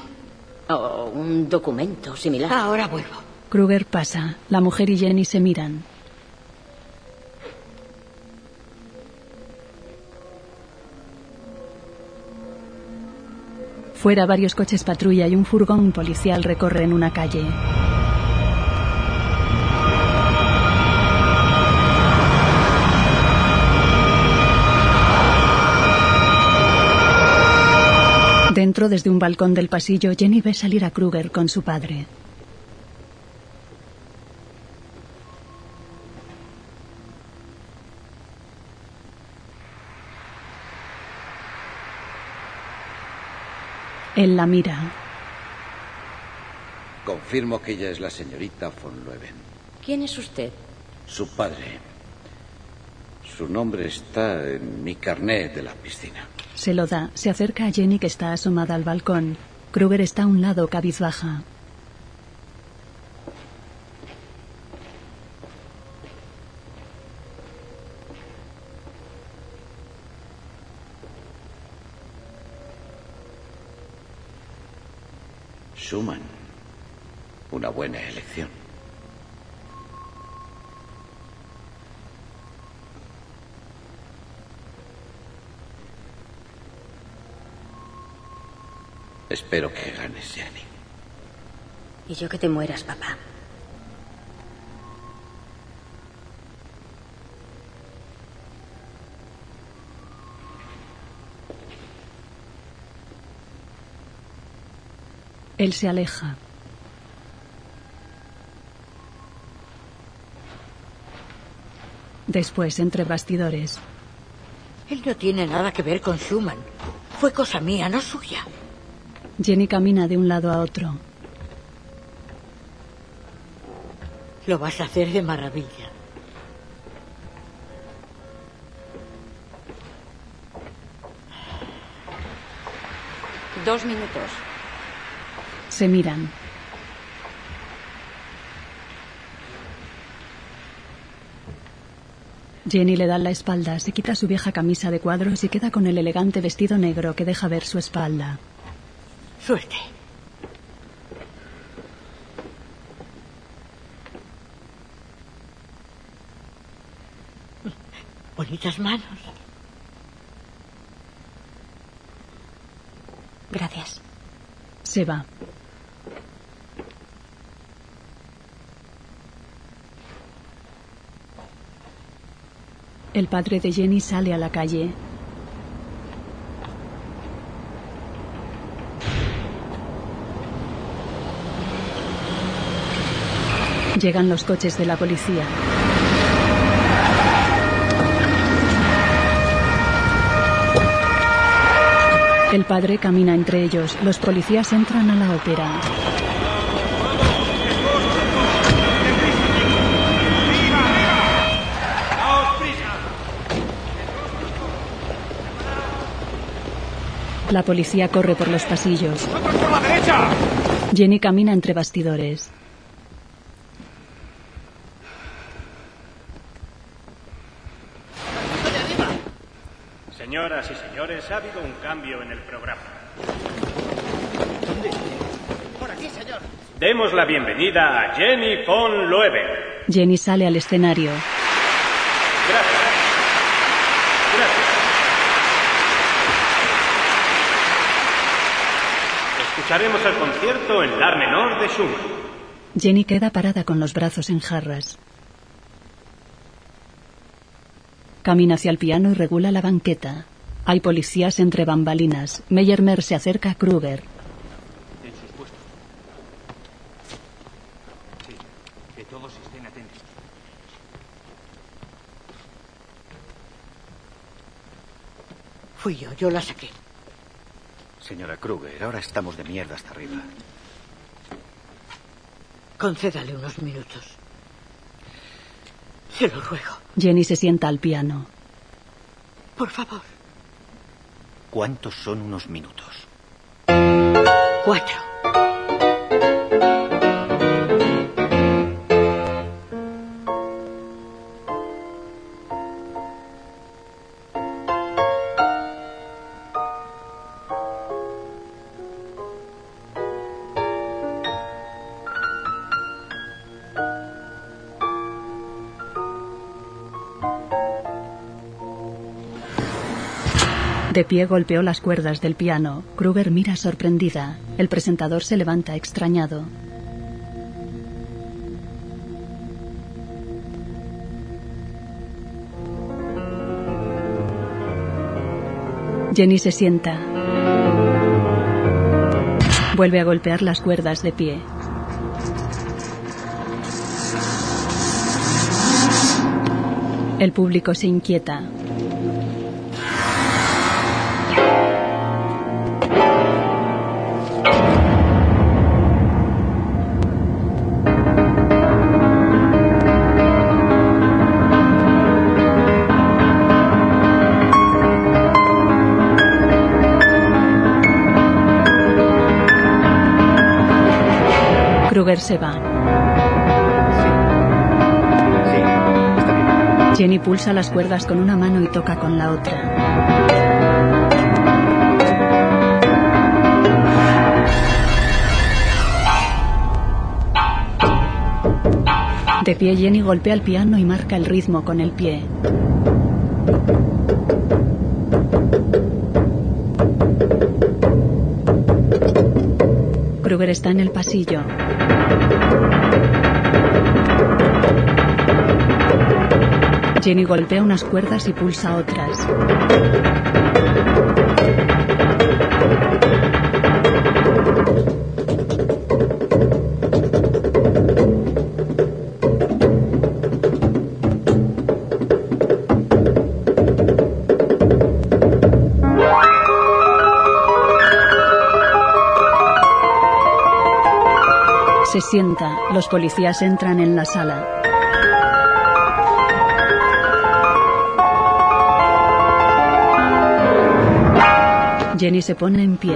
S: O un documento similar.
C: Ahora vuelvo.
B: Kruger pasa. La mujer y Jenny se miran. Fuera varios coches patrulla y un furgón policial recorren una calle. Dentro, desde un balcón del pasillo, Jenny ve salir a Kruger con su padre. Él la mira.
Q: Confirmo que ella es la señorita von Leeuwen.
S: ¿Quién es usted?
Q: Su padre. Su nombre está en mi carnet de la piscina.
B: Se lo da. Se acerca a Jenny que está asomada al balcón. Kruger está a un lado, cabizbaja.
Q: Schumann. Una buena elección. Espero que ganes, Jenny.
J: Y yo que te mueras, papá.
B: Él se aleja. Después, entre bastidores,
C: Él no tiene nada que ver con Schumann. Fue cosa mía, no suya.
B: Jenny camina de un lado a otro.
C: Lo vas a hacer de maravilla.
S: Dos minutos.
B: Se miran. Jenny le da la espalda, se quita su vieja camisa de cuadros y queda con el elegante vestido negro que deja ver su espalda.
C: Suerte. Bonitas manos.
J: Gracias.
B: Se va. El padre de Jenny sale a la calle. Llegan los coches de la policía. El padre camina entre ellos. Los policías entran a la ópera. La policía corre por los pasillos.
R: ¡Por la derecha!
B: Jenny camina entre bastidores.
T: Señoras y señores, ha habido un cambio en el programa.
R: Por aquí, señor.
T: Demos la bienvenida a Jenny von Loewen.
B: Jenny sale al escenario.
T: Escucharemos el concierto en La menor de Schumann.
B: Jenny queda parada con los brazos en jarras. Camina hacia el piano y regula la banqueta. Hay policías entre bambalinas. Meyermer se acerca a Kruger.
U: En sus puestos. Sí, que todos estén atentos.
C: Fui yo, yo la saqué.
D: Señora Kruger, ahora estamos de mierda hasta arriba.
C: Concédale unos minutos. Se lo ruego.
B: Jenny se sienta al piano.
C: Por favor.
D: ¿Cuántos son unos minutos?
C: Cuatro.
B: Pie golpeó las cuerdas del piano. Kruger mira sorprendida. El presentador se levanta extrañado. Jenny se sienta. Vuelve a golpear las cuerdas de pie. El público se inquieta. Se va. Jenny pulsa las cuerdas con una mano y toca con la otra. De pie Jenny golpea el piano y marca el ritmo con el pie. Kruger está en el pasillo. Jenny golpea unas cuerdas y pulsa otras. Sienta. Los policías entran en la sala. Jenny se pone en pie.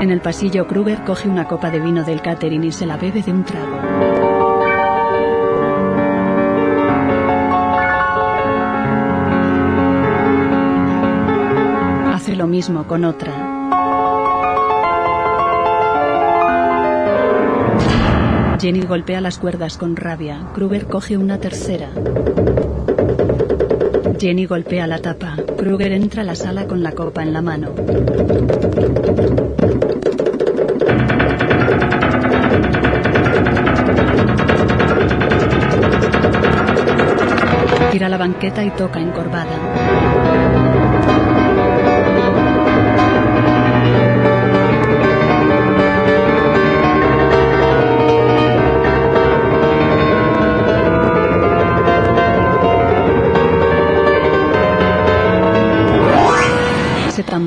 B: En el pasillo, Kruger coge una copa de vino del catering y se la bebe de un trago. Hace lo mismo con otra. Jenny golpea las cuerdas con rabia. Kruger coge una tercera. Jenny golpea la tapa. Kruger entra a la sala con la copa en la mano. Tira la banqueta y toca encorvada.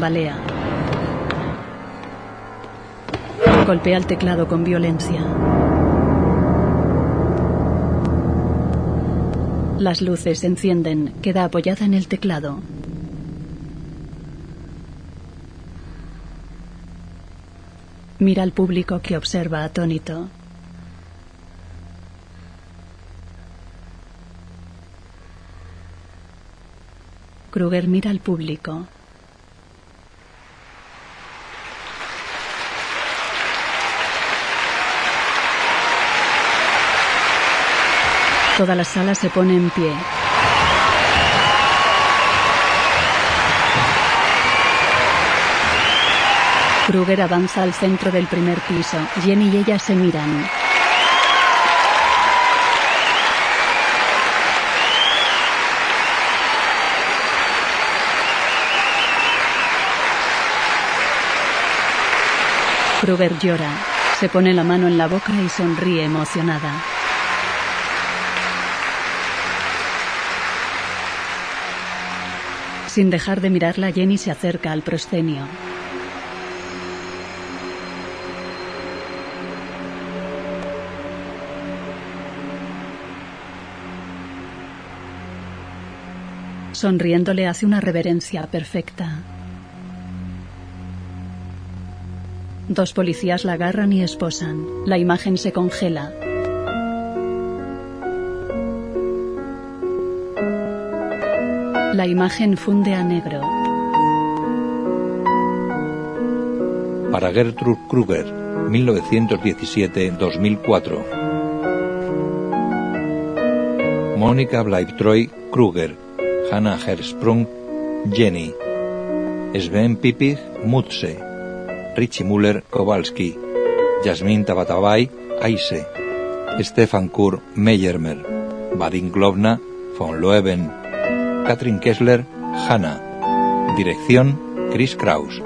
B: Tambalea. Golpea el teclado con violencia. Las luces se encienden. Queda apoyada en el teclado. Mira al público que observa atónito. Kruger mira al público. Toda la sala se pone en pie. Kruger avanza al centro del primer piso. Jenny y ella se miran. Kruger llora. Se pone la mano en la boca y sonríe emocionada. Sin dejar de mirarla, Jenny se acerca al proscenio. Sonriendo le hace una reverencia perfecta. Dos policías la agarran y esposan. La imagen se congela. La imagen funde a negro.
A: Para Gertrude Kruger, 1917-2004. Mónica Bleibtreu Kruger, Hannah Hersprung, Jenny. Sven Pipig Mutse, Richie Muller Kowalski, Jasmine Tabatabai Aise, Stefan Kur Meyermer, Vadim Glovna von Loewen, Katrin Kessler Hanna. Dirección Chris Kraus.